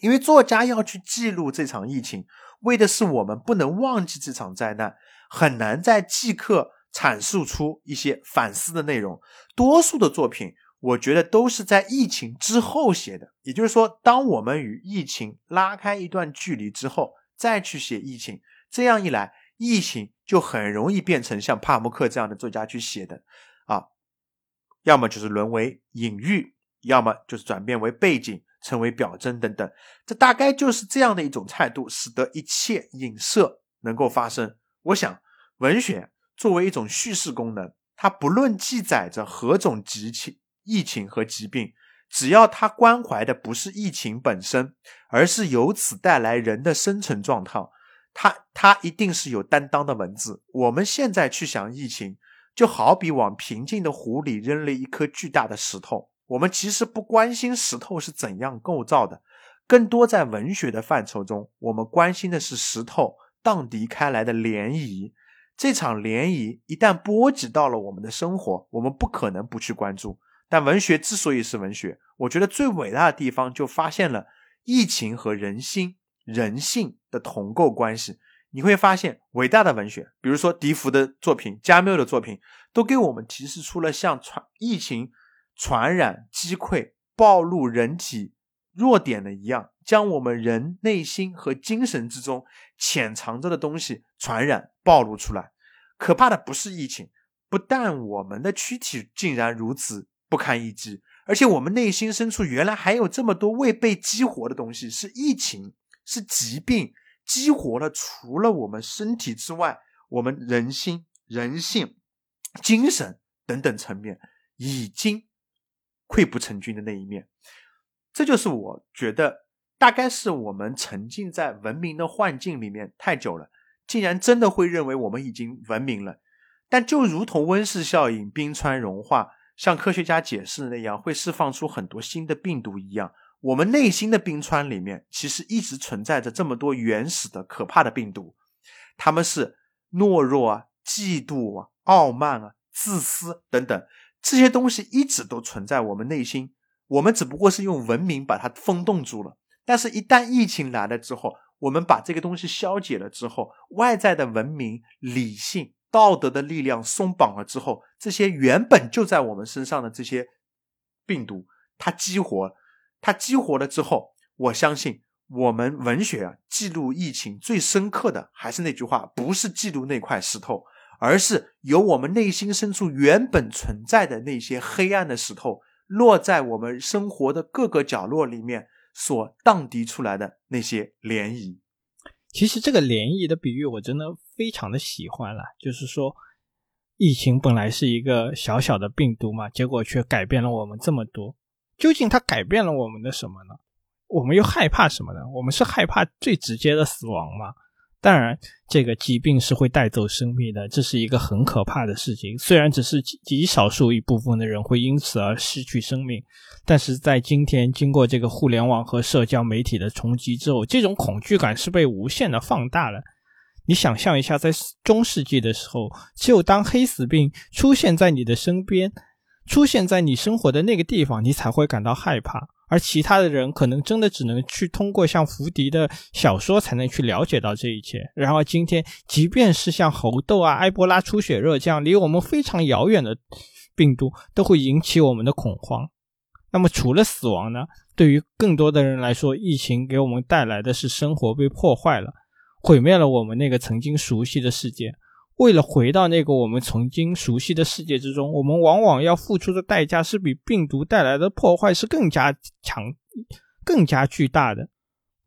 因为作家要去记录这场疫情，为的是我们不能忘记这场灾难，很难在即刻阐述出一些反思的内容。多数的作品，我觉得都是在疫情之后写的，也就是说，当我们与疫情拉开一段距离之后，再去写疫情，这样一来，疫情就很容易变成像帕慕克这样的作家去写的。要么就是沦为隐喻，要么就是转变为背景，成为表征等等。这大概就是这样的一种态度，使得一切影射能够发生。我想，文学作为一种叙事功能，它不论记载着何种疾情、疫情和疾病，只要它关怀的不是疫情本身，而是由此带来人的生存状态，它它一定是有担当的文字。我们现在去想疫情。就好比往平静的湖里扔了一颗巨大的石头，我们其实不关心石头是怎样构造的，更多在文学的范畴中，我们关心的是石头荡涤开来的涟漪。这场涟漪一旦波及到了我们的生活，我们不可能不去关注。但文学之所以是文学，我觉得最伟大的地方就发现了疫情和人心、人性的同构关系。你会发现，伟大的文学，比如说笛福的作品、加缪的作品，都给我们提示出了像传疫情传染、击溃暴露人体弱点的一样，将我们人内心和精神之中潜藏着的东西传染暴露出来。可怕的不是疫情，不但我们的躯体竟然如此不堪一击，而且我们内心深处原来还有这么多未被激活的东西，是疫情，是疾病激活了除了我们身体之外，我们人心、人性、精神等等层面已经溃不成军的那一面。这就是我觉得，大概是我们沉浸在文明的幻境里面太久了。竟然真的会认为我们已经文明了，但就如同温室效应、冰川融化，像科学家解释的那样，会释放出很多新的病毒一样，我们内心的冰川里面其实一直存在着这么多原始的、可怕的病毒，他们是懦弱啊、嫉妒啊、傲慢啊、自私等等这些东西一直都存在我们内心，我们只不过是用文明把它封冻住了，但是一旦疫情来了之后。我们把这个东西消解了之后，外在的文明、理性、道德的力量松绑了之后，这些原本就在我们身上的这些病毒，它激活，它激活了之后，我相信我们文学啊记录疫情最深刻的还是那句话，不是记录那块石头，而是由我们内心深处原本存在的那些黑暗的石头，落在我们生活的各个角落里面。所荡涤出来的那些涟漪，其实这个涟漪的比喻我真的非常的喜欢了。就是说，疫情本来是一个小小的病毒嘛，结果却改变了我们这么多。究竟它改变了我们的什么呢？我们又害怕什么呢？我们是害怕最直接的死亡吗？当然，这个疾病是会带走生命的，这是一个很可怕的事情。虽然只是极少数一部分的人会因此而失去生命，但是在今天经过这个互联网和社交媒体的冲击之后，这种恐惧感是被无限的放大了。你想象一下，在中世纪的时候，只有当黑死病出现在你的身边，出现在你生活的那个地方，你才会感到害怕。而其他的人可能真的只能去通过像福迪的小说才能去了解到这一切。然而今天，即便是像猴痘啊、埃博拉出血热这样离我们非常遥远的病毒，都会引起我们的恐慌。那么除了死亡呢？对于更多的人来说，疫情给我们带来的是生活被破坏了，毁灭了我们那个曾经熟悉的世界。为了回到那个我们曾经熟悉的世界之中，我们往往要付出的代价是比病毒带来的破坏是更加强、更加巨大的。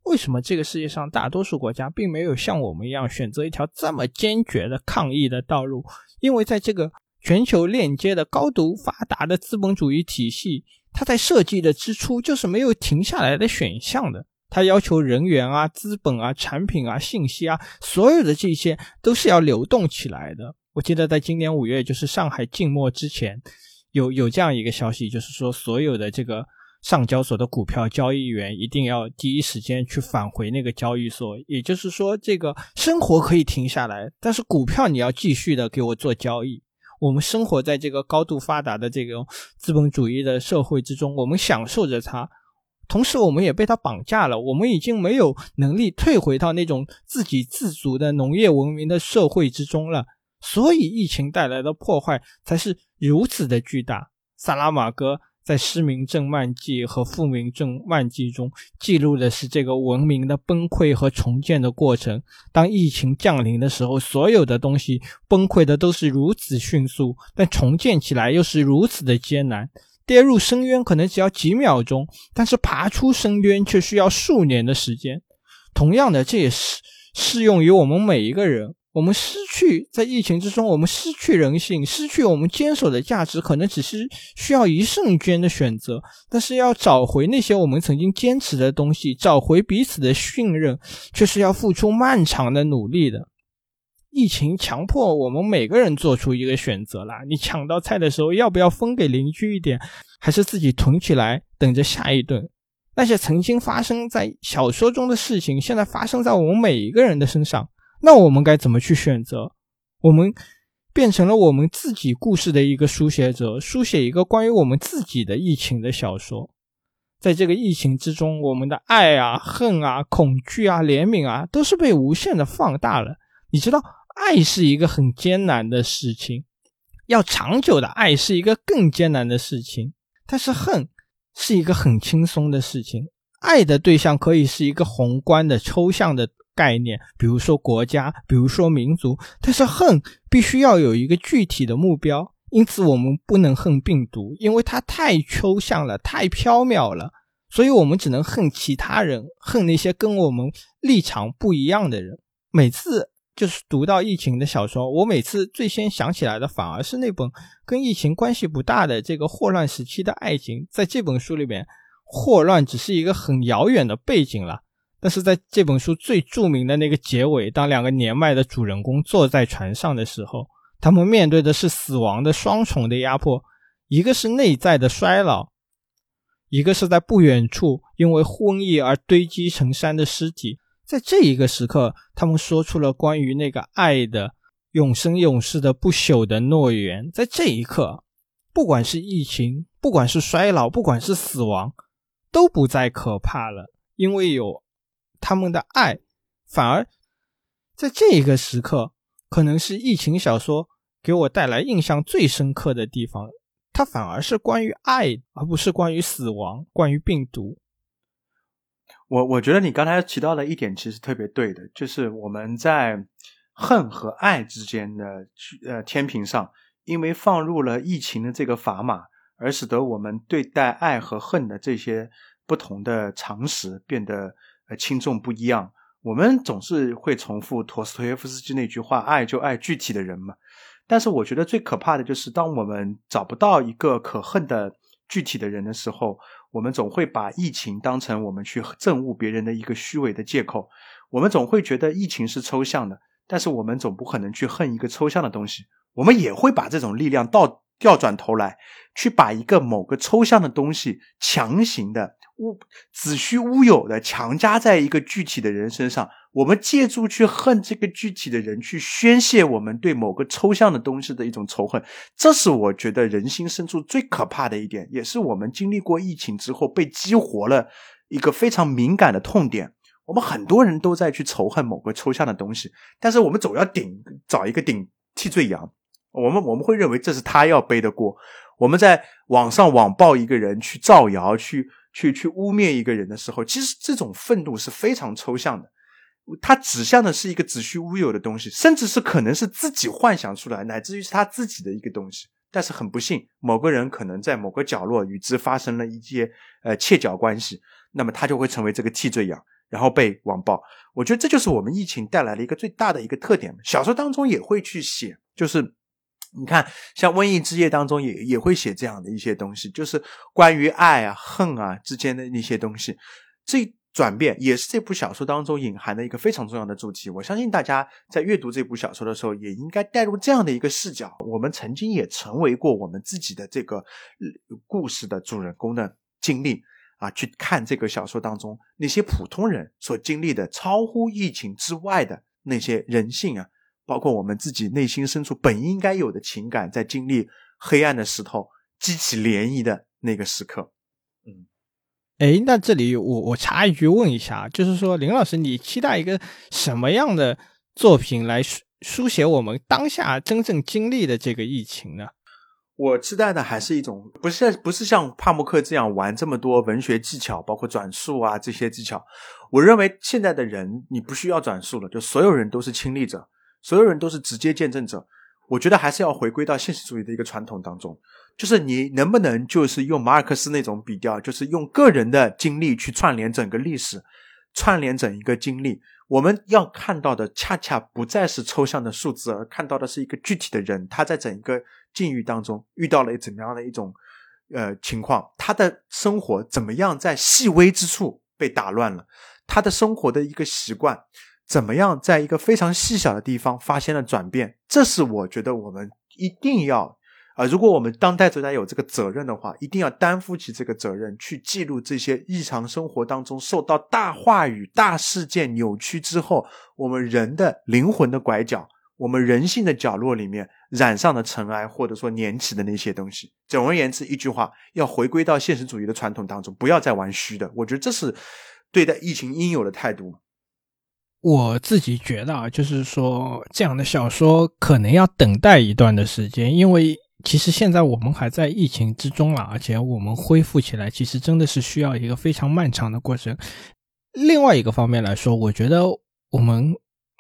为什么这个世界上大多数国家并没有像我们一样选择一条这么坚决的抗疫的道路？因为在这个全球链接的高度发达的资本主义体系，它在设计的之初就是没有停下来的选项的。他要求人员啊、资本啊、产品啊、信息啊，所有的这些都是要流动起来的。我记得在今年五月，就是上海静默之前，有有这样一个消息，就是说所有的这个上交所的股票交易员一定要第一时间去返回那个交易所。也就是说，这个生活可以停下来，但是股票你要继续的给我做交易。我们生活在这个高度发达的这种资本主义的社会之中，我们享受着它。同时，我们也被他绑架了。我们已经没有能力退回到那种自给自足的农业文明的社会之中了。所以，疫情带来的破坏才是如此的巨大。萨拉马戈在《失明症漫记》和《复明症漫记》中记录的是这个文明的崩溃和重建的过程。当疫情降临的时候，所有的东西崩溃的都是如此迅速，但重建起来又是如此的艰难。跌入深渊可能只要几秒钟，但是爬出深渊却需要数年的时间。同样的，这也是适用于我们每一个人。我们失去在疫情之中，我们失去人性，失去我们坚守的价值，可能只是需要一瞬间的选择。但是要找回那些我们曾经坚持的东西，找回彼此的信任，却是要付出漫长的努力的。疫情强迫我们每个人做出一个选择啦：你抢到菜的时候，要不要分给邻居一点，还是自己囤起来等着下一顿？那些曾经发生在小说中的事情，现在发生在我们每一个人的身上，那我们该怎么去选择？我们变成了我们自己故事的一个书写者，书写一个关于我们自己的疫情的小说。在这个疫情之中，我们的爱啊、恨啊、恐惧啊、怜悯啊，都是被无限的放大了。你知道？爱是一个很艰难的事情，要长久的爱是一个更艰难的事情。但是恨是一个很轻松的事情。爱的对象可以是一个宏观的、抽象的概念，比如说国家，比如说民族。但是恨必须要有一个具体的目标，因此我们不能恨病毒，因为它太抽象了，太缥缈了。所以我们只能恨其他人，恨那些跟我们立场不一样的人。每次就是读到疫情的小说，我每次最先想起来的反而是那本跟疫情关系不大的这个霍乱时期的爱情。在这本书里面。霍乱只是一个很遥远的背景了，但是在这本书最著名的那个结尾，当两个年迈的主人公坐在船上的时候，他们面对的是死亡的双重的压迫，一个是内在的衰老，一个是在不远处因为瘟疫而堆积成山的尸体。在这一个时刻，他们说出了关于那个爱的永生永世的不朽的诺言。在这一刻，不管是疫情，不管是衰老，不管是死亡。都不再可怕了，因为有他们的爱。反而在这一个时刻，可能是疫情小说给我带来印象最深刻的地方。它反而是关于爱，而不是关于死亡、关于病毒。我我觉得你刚才提到的一点其实特别对的，就是我们在恨和爱之间的呃天平上，因为放入了疫情的这个砝码。而使得我们对待爱和恨的这些不同的常识变得呃轻重不一样。我们总是会重复陀思妥耶夫斯基那句话：“爱就爱具体的人嘛。”但是我觉得最可怕的就是，当我们找不到一个可恨的具体的人的时候，我们总会把疫情当成我们去憎恶别人的一个虚伪的借口。我们总会觉得疫情是抽象的，但是我们总不可能去恨一个抽象的东西。我们也会把这种力量倒。调转头来，去把一个某个抽象的东西强行的乌子虚乌有的强加在一个具体的人身上，我们借助去恨这个具体的人，去宣泄我们对某个抽象的东西的一种仇恨。这是我觉得人心深处最可怕的一点，也是我们经历过疫情之后被激活了一个非常敏感的痛点。我们很多人都在去仇恨某个抽象的东西，但是我们总要顶找一个顶替罪羊。我们我们会认为这是他要背的锅。我们在网上网暴一个人，去造谣，去去去污蔑一个人的时候，其实这种愤怒是非常抽象的。它指向的是一个子虚乌有的东西，甚至是可能是自己幻想出来，乃至于是他自己的一个东西。但是很不幸，某个人可能在某个角落与之发生了一些呃切角关系，那么他就会成为这个替罪羊，然后被网暴。我觉得这就是我们疫情带来的一个最大的一个特点。小说当中也会去写，就是。你看，像《瘟疫之夜》当中也也会写这样的一些东西，就是关于爱啊、恨啊之间的那些东西。这转变也是这部小说当中隐含的一个非常重要的主题。我相信大家在阅读这部小说的时候，也应该带入这样的一个视角：我们曾经也成为过我们自己的这个故事的主人公的经历啊，去看这个小说当中那些普通人所经历的超乎疫情之外的那些人性啊。包括我们自己内心深处本应该有的情感，在经历黑暗的石头激起涟漪的那个时刻，嗯，哎，那这里我我插一句问一下，就是说林老师，你期待一个什么样的作品来书书写我们当下真正经历的这个疫情呢？我期待的还是一种，不是不是像帕慕克这样玩这么多文学技巧，包括转述啊这些技巧。我认为现在的人你不需要转述了，就所有人都是亲历者。所有人都是直接见证者，我觉得还是要回归到现实主义的一个传统当中，就是你能不能就是用马尔克斯那种笔调，就是用个人的经历去串联整个历史，串联整一个经历。我们要看到的恰恰不再是抽象的数字，而看到的是一个具体的人，他在整一个境遇当中遇到了怎么样的一种呃情况，他的生活怎么样在细微之处被打乱了，他的生活的一个习惯。怎么样，在一个非常细小的地方发现了转变？这是我觉得我们一定要啊，如果我们当代作家有这个责任的话，一定要担负起这个责任，去记录这些日常生活当中受到大话语、大事件扭曲之后，我们人的灵魂的拐角，我们人性的角落里面染上的尘埃，或者说粘起的那些东西。总而言之，一句话，要回归到现实主义的传统当中，不要再玩虚的。我觉得这是对待疫情应有的态度。我自己觉得啊，就是说这样的小说可能要等待一段的时间，因为其实现在我们还在疫情之中了，而且我们恢复起来，其实真的是需要一个非常漫长的过程。另外一个方面来说，我觉得我们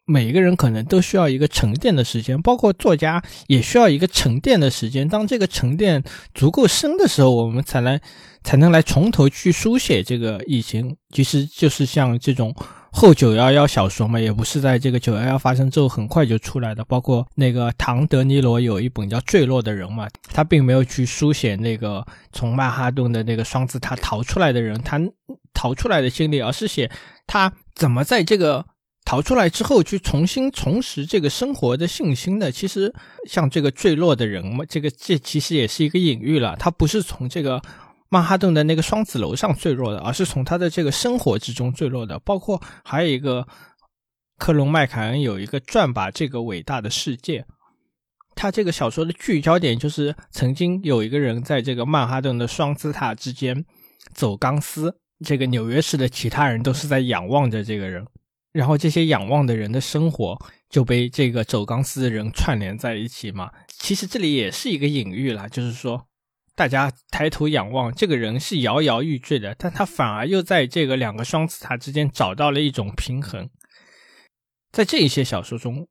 每一个人可能都需要一个沉淀的时间，包括作家也需要一个沉淀的时间。当这个沉淀足够深的时候，我们才能才能来从头去书写这个疫情。其实就是像这种。后九幺幺小说嘛，也不是在这个九幺幺发生之后很快就出来的。包括那个唐德尼罗有一本叫《坠落的人》嘛，他并没有去书写那个从曼哈顿的那个双子塔逃出来的人，他逃出来的经历，而是写他怎么在这个逃出来之后去重新重拾这个生活的信心的。其实像这个坠落的人嘛，这个这其实也是一个隐喻了，他不是从这个。曼哈顿的那个双子楼上坠落的，而是从他的这个生活之中坠落的。包括还有一个克隆麦凯恩有一个转吧这个伟大的世界，他这个小说的聚焦点就是曾经有一个人在这个曼哈顿的双子塔之间走钢丝，这个纽约市的其他人都是在仰望着这个人，然后这些仰望的人的生活就被这个走钢丝的人串联在一起嘛。其实这里也是一个隐喻啦，就是说。大家抬头仰望，这个人是摇摇欲坠的，但他反而又在这个两个双子塔之间找到了一种平衡。在这一些小说中，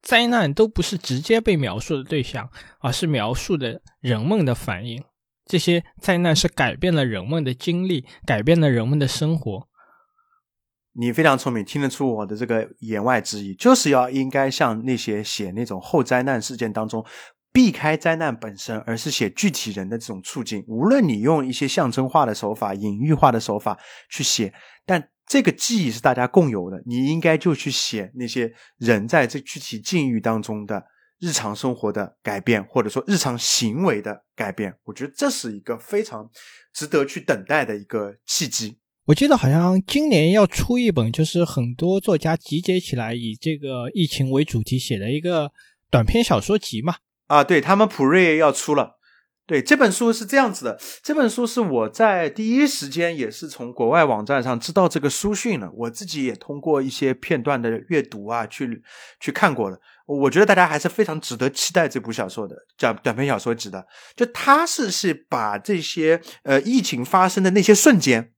灾难都不是直接被描述的对象，而是描述的人们的反应。这些灾难是改变了人们的经历，改变了人们的生活。你非常聪明，听得出我的这个言外之意，就是要应该像那些写那种后灾难事件当中。避开灾难本身，而是写具体人的这种处境。无论你用一些象征化的手法、隐喻化的手法去写，但这个记忆是大家共有的。你应该就去写那些人在这具体境遇当中的日常生活的改变，或者说日常行为的改变。我觉得这是一个非常值得去等待的一个契机。我记得好像今年要出一本，就是很多作家集结起来以这个疫情为主题写的一个短篇小说集嘛。啊，对他们普瑞要出了，对这本书是这样子的，这本书是我在第一时间也是从国外网站上知道这个书讯了，我自己也通过一些片段的阅读啊，去去看过了，我觉得大家还是非常值得期待这部小说的，叫短篇小说集的，就他是是把这些呃疫情发生的那些瞬间，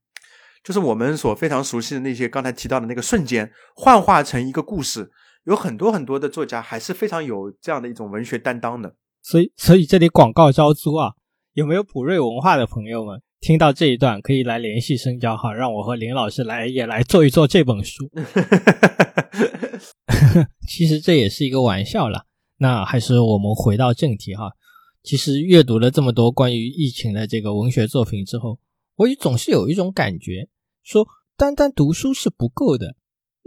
就是我们所非常熟悉的那些刚才提到的那个瞬间，幻化成一个故事。有很多很多的作家还是非常有这样的一种文学担当的，所以所以这里广告招租啊，有没有普瑞文化的朋友们听到这一段可以来联系深交哈，让我和林老师来也来做一做这本书。*laughs* 其实这也是一个玩笑了，那还是我们回到正题哈。其实阅读了这么多关于疫情的这个文学作品之后，我也总是有一种感觉，说单单读书是不够的。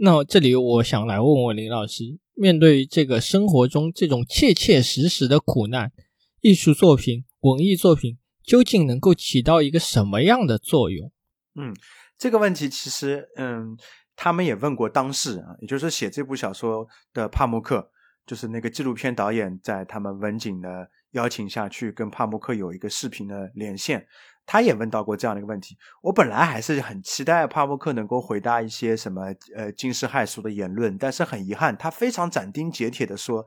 那这里我想来问问林老师，面对这个生活中这种切切实实的苦难，艺术作品、文艺作品究竟能够起到一个什么样的作用？嗯，这个问题其实，嗯，他们也问过当事人，也就是写这部小说的帕慕克，就是那个纪录片导演，在他们文景的邀请下去跟帕慕克有一个视频的连线。他也问到过这样的一个问题，我本来还是很期待帕默克能够回答一些什么呃惊世骇俗的言论，但是很遗憾，他非常斩钉截铁的说，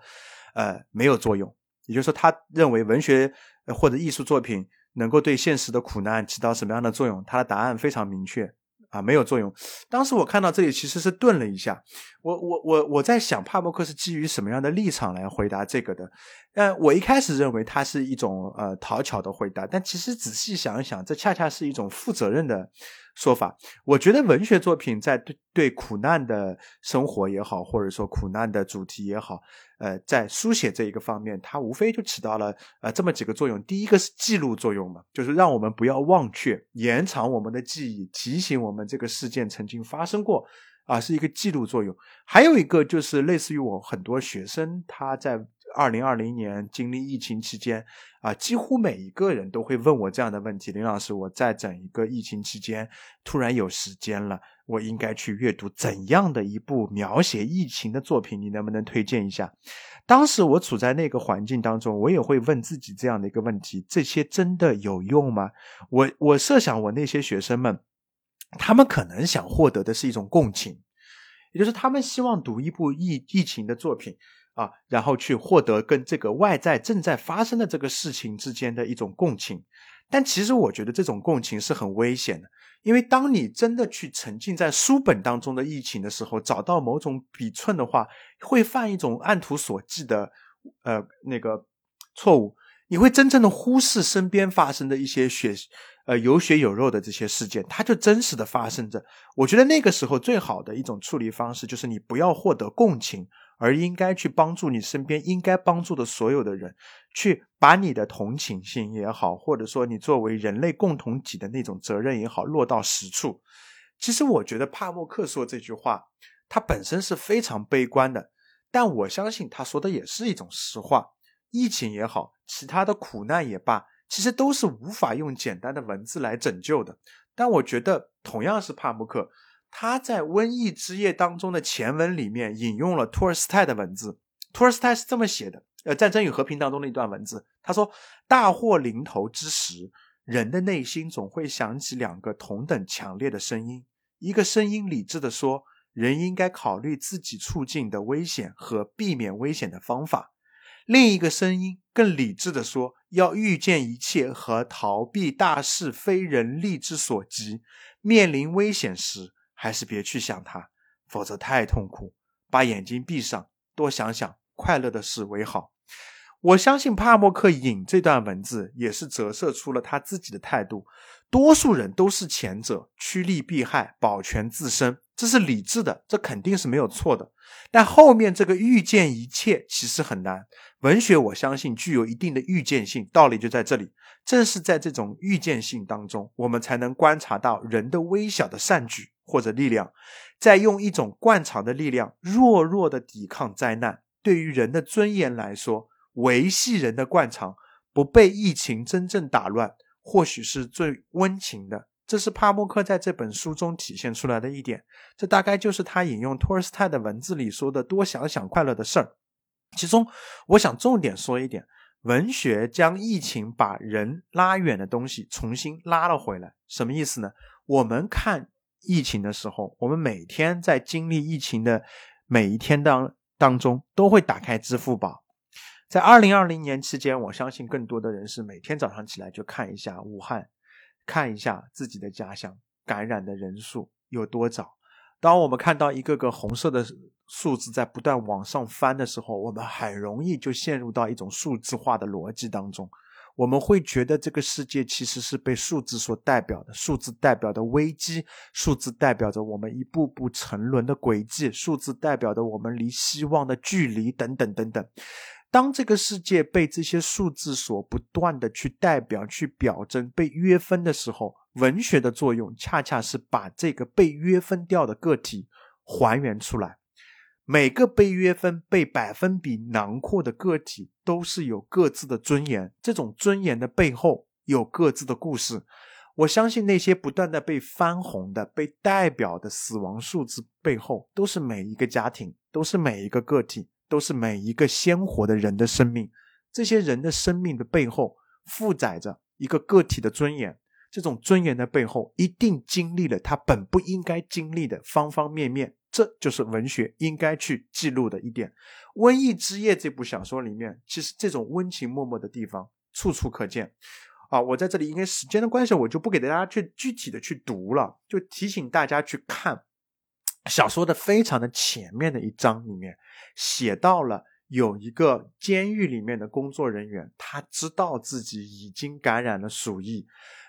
呃没有作用，也就是说他认为文学或者艺术作品能够对现实的苦难起到什么样的作用，他的答案非常明确。啊，没有作用。当时我看到这里，其实是顿了一下。我我我我在想，帕默克是基于什么样的立场来回答这个的？嗯，我一开始认为他是一种呃讨巧的回答，但其实仔细想一想，这恰恰是一种负责任的说法。我觉得文学作品在对对苦难的生活也好，或者说苦难的主题也好。呃，在书写这一个方面，它无非就起到了呃这么几个作用。第一个是记录作用嘛，就是让我们不要忘却，延长我们的记忆，提醒我们这个事件曾经发生过，啊，是一个记录作用。还有一个就是类似于我很多学生他在。二零二零年经历疫情期间，啊，几乎每一个人都会问我这样的问题：林老师，我在整一个疫情期间突然有时间了，我应该去阅读怎样的一部描写疫情的作品？你能不能推荐一下？当时我处在那个环境当中，我也会问自己这样的一个问题：这些真的有用吗？我我设想我那些学生们，他们可能想获得的是一种共情。也就是他们希望读一部疫疫情的作品啊，然后去获得跟这个外在正在发生的这个事情之间的一种共情。但其实我觉得这种共情是很危险的，因为当你真的去沉浸在书本当中的疫情的时候，找到某种笔寸的话，会犯一种按图索骥的呃那个错误。你会真正的忽视身边发生的一些血呃有血有肉的这些事件，它就真实的发生着。我觉得那个时候最好的一种处理方式，就是你不要获得共情。而应该去帮助你身边应该帮助的所有的人，去把你的同情心也好，或者说你作为人类共同体的那种责任也好，落到实处。其实我觉得帕默克说这句话，他本身是非常悲观的，但我相信他说的也是一种实话。疫情也好，其他的苦难也罢，其实都是无法用简单的文字来拯救的。但我觉得，同样是帕默克。他在《瘟疫之夜》当中的前文里面引用了托尔斯泰的文字，托尔斯泰是这么写的：，呃，《战争与和平》当中的一段文字，他说：“大祸临头之时，人的内心总会响起两个同等强烈的声音，一个声音理智的说，人应该考虑自己处境的危险和避免危险的方法；另一个声音更理智的说，要预见一切和逃避大事非人力之所及，面临危险时。”还是别去想它，否则太痛苦。把眼睛闭上，多想想快乐的事为好。我相信帕默克引这段文字，也是折射出了他自己的态度。多数人都是前者，趋利避害，保全自身，这是理智的，这肯定是没有错的。但后面这个预见一切，其实很难。文学，我相信具有一定的预见性，道理就在这里。正是在这种预见性当中，我们才能观察到人的微小的善举。或者力量，在用一种惯常的力量，弱弱的抵抗灾难。对于人的尊严来说，维系人的惯常，不被疫情真正打乱，或许是最温情的。这是帕默克在这本书中体现出来的一点。这大概就是他引用托尔斯泰的文字里说的“多想想快乐的事儿”。其中，我想重点说一点：文学将疫情把人拉远的东西重新拉了回来。什么意思呢？我们看。疫情的时候，我们每天在经历疫情的每一天当当中，都会打开支付宝。在二零二零年期间，我相信更多的人是每天早上起来就看一下武汉，看一下自己的家乡感染的人数有多少。当我们看到一个个红色的数字在不断往上翻的时候，我们很容易就陷入到一种数字化的逻辑当中。我们会觉得这个世界其实是被数字所代表的，数字代表的危机，数字代表着我们一步步沉沦的轨迹，数字代表着我们离希望的距离，等等等等。当这个世界被这些数字所不断的去代表、去表征、被约分的时候，文学的作用恰恰是把这个被约分掉的个体还原出来。每个被约分、被百分比囊括的个体都是有各自的尊严，这种尊严的背后有各自的故事。我相信那些不断的被翻红的、被代表的死亡数字背后，都是每一个家庭，都是每一个个体，都是每一个鲜活的人的生命。这些人的生命的背后，负载着一个个体的尊严。这种尊严的背后，一定经历了他本不应该经历的方方面面。这就是文学应该去记录的一点，《瘟疫之夜》这部小说里面，其实这种温情脉脉的地方处处可见。啊，我在这里因为时间的关系，我就不给大家去具体的去读了，就提醒大家去看小说的非常的前面的一章里面写到了有一个监狱里面的工作人员，他知道自己已经感染了鼠疫。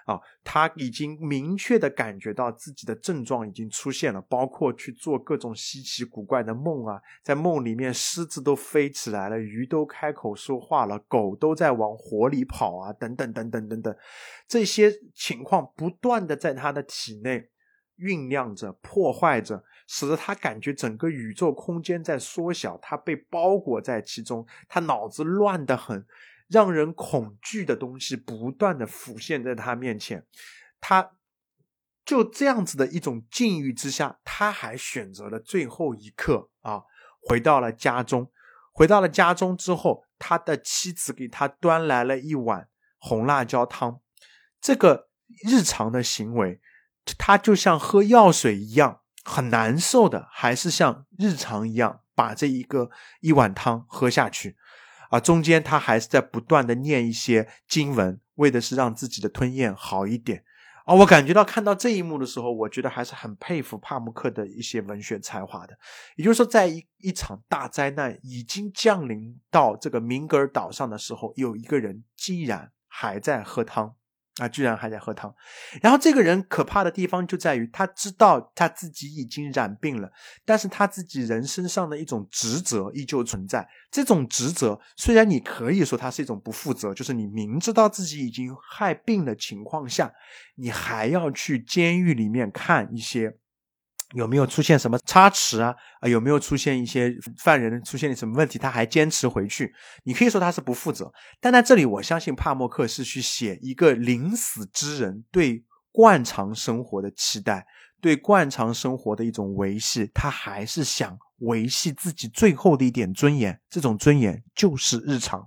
啊，他已经明确的感觉到自己的症状已经出现了，包括去做各种稀奇古怪的梦啊，在梦里面狮子都飞起来了，鱼都开口说话了，狗都在往火里跑啊，等等等等等等，这些情况不断的在他的体内酝酿着、破坏着，使得他感觉整个宇宙空间在缩小，他被包裹在其中，他脑子乱得很。让人恐惧的东西不断的浮现在他面前，他就这样子的一种境遇之下，他还选择了最后一刻啊，回到了家中。回到了家中之后，他的妻子给他端来了一碗红辣椒汤。这个日常的行为，他就像喝药水一样，很难受的，还是像日常一样把这一个一碗汤喝下去，中间他还是在不断的念一些经文，为的是让自己的吞咽好一点。啊，我感觉到看到这一幕的时候，我觉得还是很佩服帕慕克的一些文学才华的。也就是说，在一一场大灾难已经降临到这个明格尔岛上的时候，有一个人竟然还在喝汤。啊，居然还在喝汤，然后这个人可怕的地方就在于，他知道他自己已经染病了，但是他自己人身上的一种职责依旧存在。这种职责虽然你可以说它是一种不负责，就是你明知道自己已经害病的情况下，你还要去监狱里面看一些。有没有出现什么差池啊？啊，有没有出现一些犯人出现了什么问题？他还坚持回去？你可以说他是不负责，但在这里，我相信帕默克是去写一个临死之人对惯常生活的期待，对惯常生活的一种维系，他还是想维系自己最后的一点尊严。这种尊严就是日常。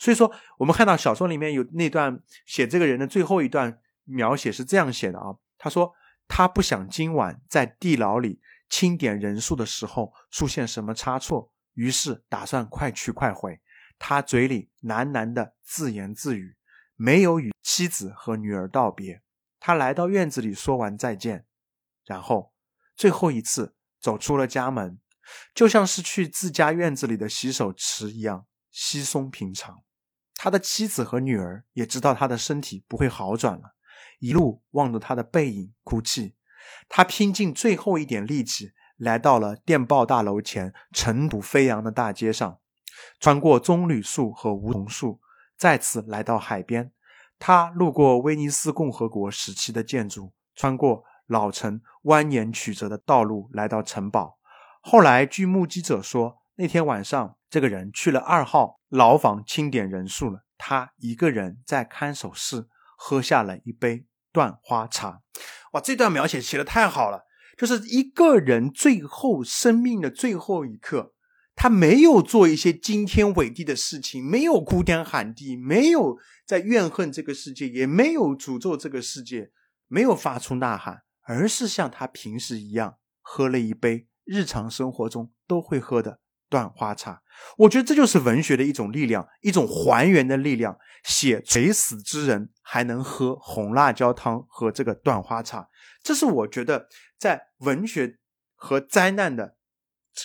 所以说，我们看到小说里面有那段写这个人的最后一段描写是这样写的啊，他说。他不想今晚在地牢里清点人数的时候出现什么差错，于是打算快去快回。他嘴里喃喃的自言自语，没有与妻子和女儿道别。他来到院子里说完再见，然后最后一次走出了家门，就像是去自家院子里的洗手池一样稀松平常。他的妻子和女儿也知道他的身体不会好转了。一路望着他的背影哭泣，他拼尽最后一点力气来到了电报大楼前尘土飞扬的大街上，穿过棕榈树和梧桐树，再次来到海边。他路过威尼斯共和国时期的建筑，穿过老城蜿蜒曲折的道路，来到城堡。后来，据目击者说，那天晚上这个人去了二号牢房清点人数了。他一个人在看守室喝下了一杯。断花茶，哇！这段描写写的太好了，就是一个人最后生命的最后一刻，他没有做一些惊天伟地的事情，没有哭天喊地，没有在怨恨这个世界，也没有诅咒这个世界，没有发出呐喊，而是像他平时一样，喝了一杯日常生活中都会喝的。断花茶，我觉得这就是文学的一种力量，一种还原的力量。写垂死之人还能喝红辣椒汤和这个断花茶，这是我觉得在文学和灾难的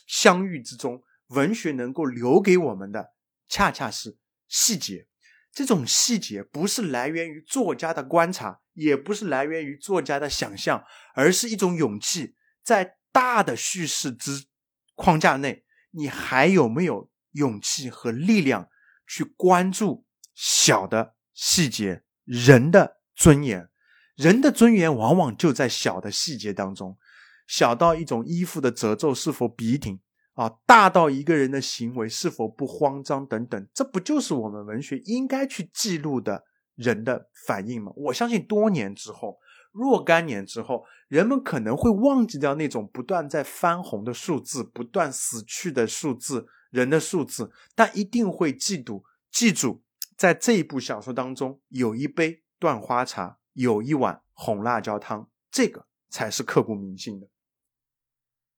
相遇之中，文学能够留给我们的，恰恰是细节。这种细节不是来源于作家的观察，也不是来源于作家的想象，而是一种勇气，在大的叙事之框架内。你还有没有勇气和力量去关注小的细节？人的尊严，人的尊严往往就在小的细节当中。小到一种衣服的褶皱是否笔挺啊，大到一个人的行为是否不慌张等等，这不就是我们文学应该去记录的人的反应吗？我相信多年之后。若干年之后，人们可能会忘记掉那种不断在翻红的数字，不断死去的数字，人的数字，但一定会记住，记住，在这一部小说当中，有一杯断花茶，有一碗红辣椒汤，这个才是刻骨铭心的。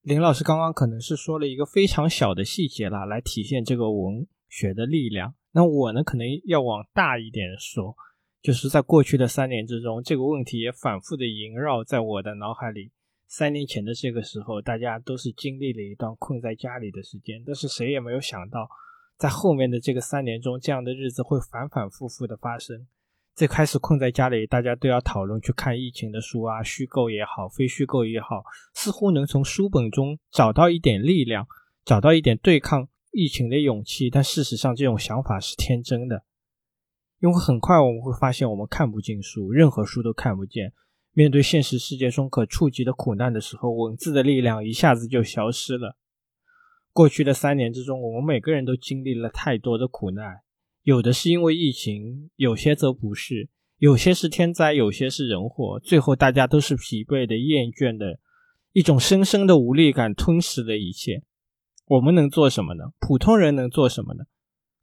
林老师刚刚可能是说了一个非常小的细节啦，来体现这个文学的力量。那我呢，可能要往大一点说。就是在过去的三年之中，这个问题也反复的萦绕在我的脑海里。三年前的这个时候，大家都是经历了一段困在家里的时间，但是谁也没有想到，在后面的这个三年中，这样的日子会反反复复的发生。最开始困在家里，大家都要讨论去看疫情的书啊，虚构也好，非虚构也好，似乎能从书本中找到一点力量，找到一点对抗疫情的勇气。但事实上，这种想法是天真的。因为很快我们会发现，我们看不进书，任何书都看不见。面对现实世界中可触及的苦难的时候，文字的力量一下子就消失了。过去的三年之中，我们每个人都经历了太多的苦难，有的是因为疫情，有些则不是，有些是天灾，有些是人祸。最后，大家都是疲惫的、厌倦的，一种深深的无力感吞噬了一切。我们能做什么呢？普通人能做什么呢？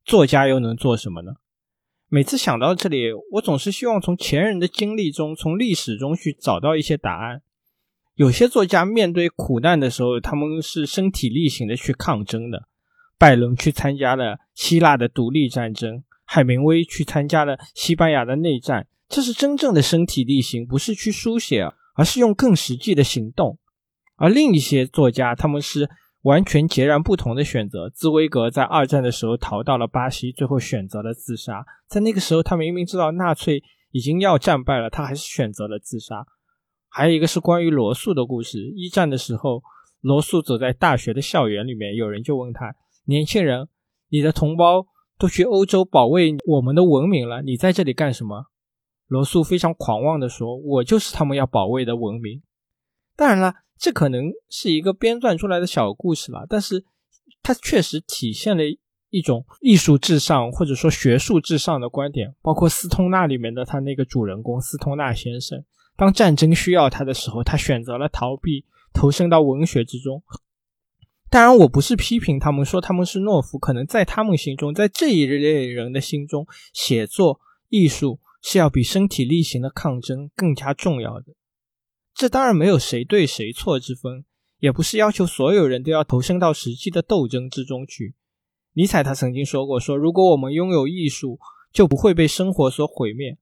作家又能做什么呢？每次想到这里，我总是希望从前人的经历中、从历史中去找到一些答案。有些作家面对苦难的时候，他们是身体力行的去抗争的。拜伦去参加了希腊的独立战争，海明威去参加了西班牙的内战，这是真正的身体力行，不是去书写，而是用更实际的行动。而另一些作家，他们是完全截然不同的选择。兹威格在二战的时候逃到了巴西，最后选择了自杀。在那个时候，他明明知道纳粹已经要战败了，他还是选择了自杀。还有一个是关于罗素的故事。一战的时候，罗素走在大学的校园里面，有人就问他：“年轻人，你的同胞都去欧洲保卫我们的文明了，你在这里干什么？”罗素非常狂妄地说：“我就是他们要保卫的文明。”当然了，这可能是一个编撰出来的小故事吧，但是它确实体现了一种艺术至上或者说学术至上的观点。包括斯通纳里面的他那个主人公斯通纳先生。当战争需要他的时候，他选择了逃避，投身到文学之中。当然，我不是批评他们，说他们是懦夫。可能在他们心中，在这一类人的心中，写作艺术是要比身体力行的抗争更加重要的。这当然没有谁对谁错之分，也不是要求所有人都要投身到实际的斗争之中去。尼采他曾经说过：“说如果我们拥有艺术，就不会被生活所毁灭。”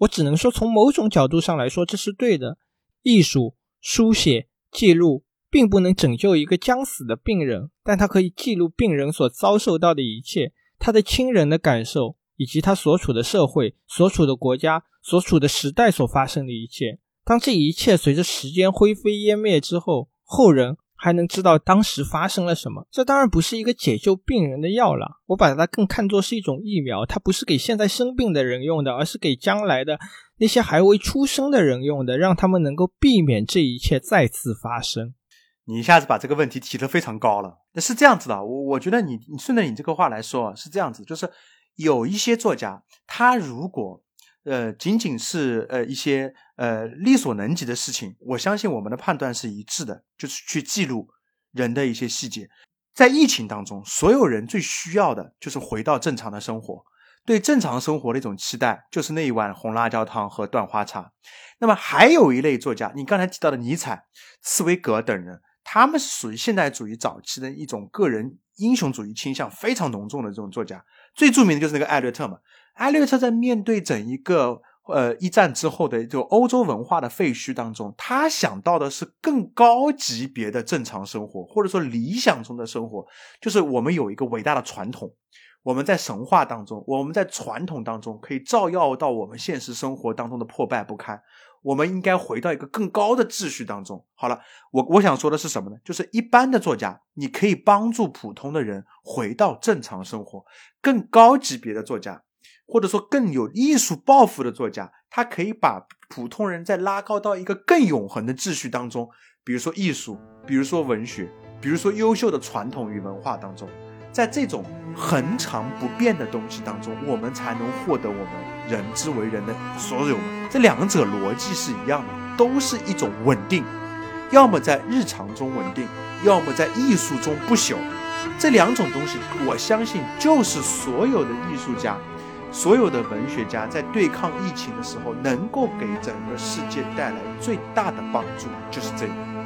我只能说，从某种角度上来说，这是对的。艺术、书写、记录，并不能拯救一个将死的病人，但它可以记录病人所遭受到的一切，他的亲人的感受，以及他所处的社会、所处的国家、所处的时代所发生的一切。当这一切随着时间灰飞烟灭之后，后人。还能知道当时发生了什么？这当然不是一个解救病人的药了，我把它更看作是一种疫苗。它不是给现在生病的人用的，而是给将来的那些还未出生的人用的，让他们能够避免这一切再次发生。你一下子把这个问题提得非常高了。是这样子的，我我觉得你你顺着你这个话来说是这样子，就是有一些作家，他如果。呃，仅仅是呃一些呃力所能及的事情，我相信我们的判断是一致的，就是去记录人的一些细节。在疫情当中，所有人最需要的就是回到正常的生活，对正常生活的一种期待，就是那一碗红辣椒汤和断花茶。那么还有一类作家，你刚才提到的尼采、茨威格等人，他们是属于现代主义早期的一种个人英雄主义倾向非常浓重的这种作家。最著名的就是那个艾略特嘛。艾略特在面对整一个呃一战之后的就欧洲文化的废墟当中，他想到的是更高级别的正常生活，或者说理想中的生活，就是我们有一个伟大的传统，我们在神话当中，我们在传统当中可以照耀到我们现实生活当中的破败不堪，我们应该回到一个更高的秩序当中。好了，我我想说的是什么呢？就是一般的作家，你可以帮助普通的人回到正常生活，更高级别的作家。或者说更有艺术抱负的作家，他可以把普通人再拉高到一个更永恒的秩序当中，比如说艺术，比如说文学，比如说优秀的传统与文化当中，在这种恒常不变的东西当中，我们才能获得我们人之为人的所有。这两者逻辑是一样的，都是一种稳定，要么在日常中稳定，要么在艺术中不朽。这两种东西，我相信就是所有的艺术家。所有的文学家在对抗疫情的时候，能够给整个世界带来最大的帮助，就是这个。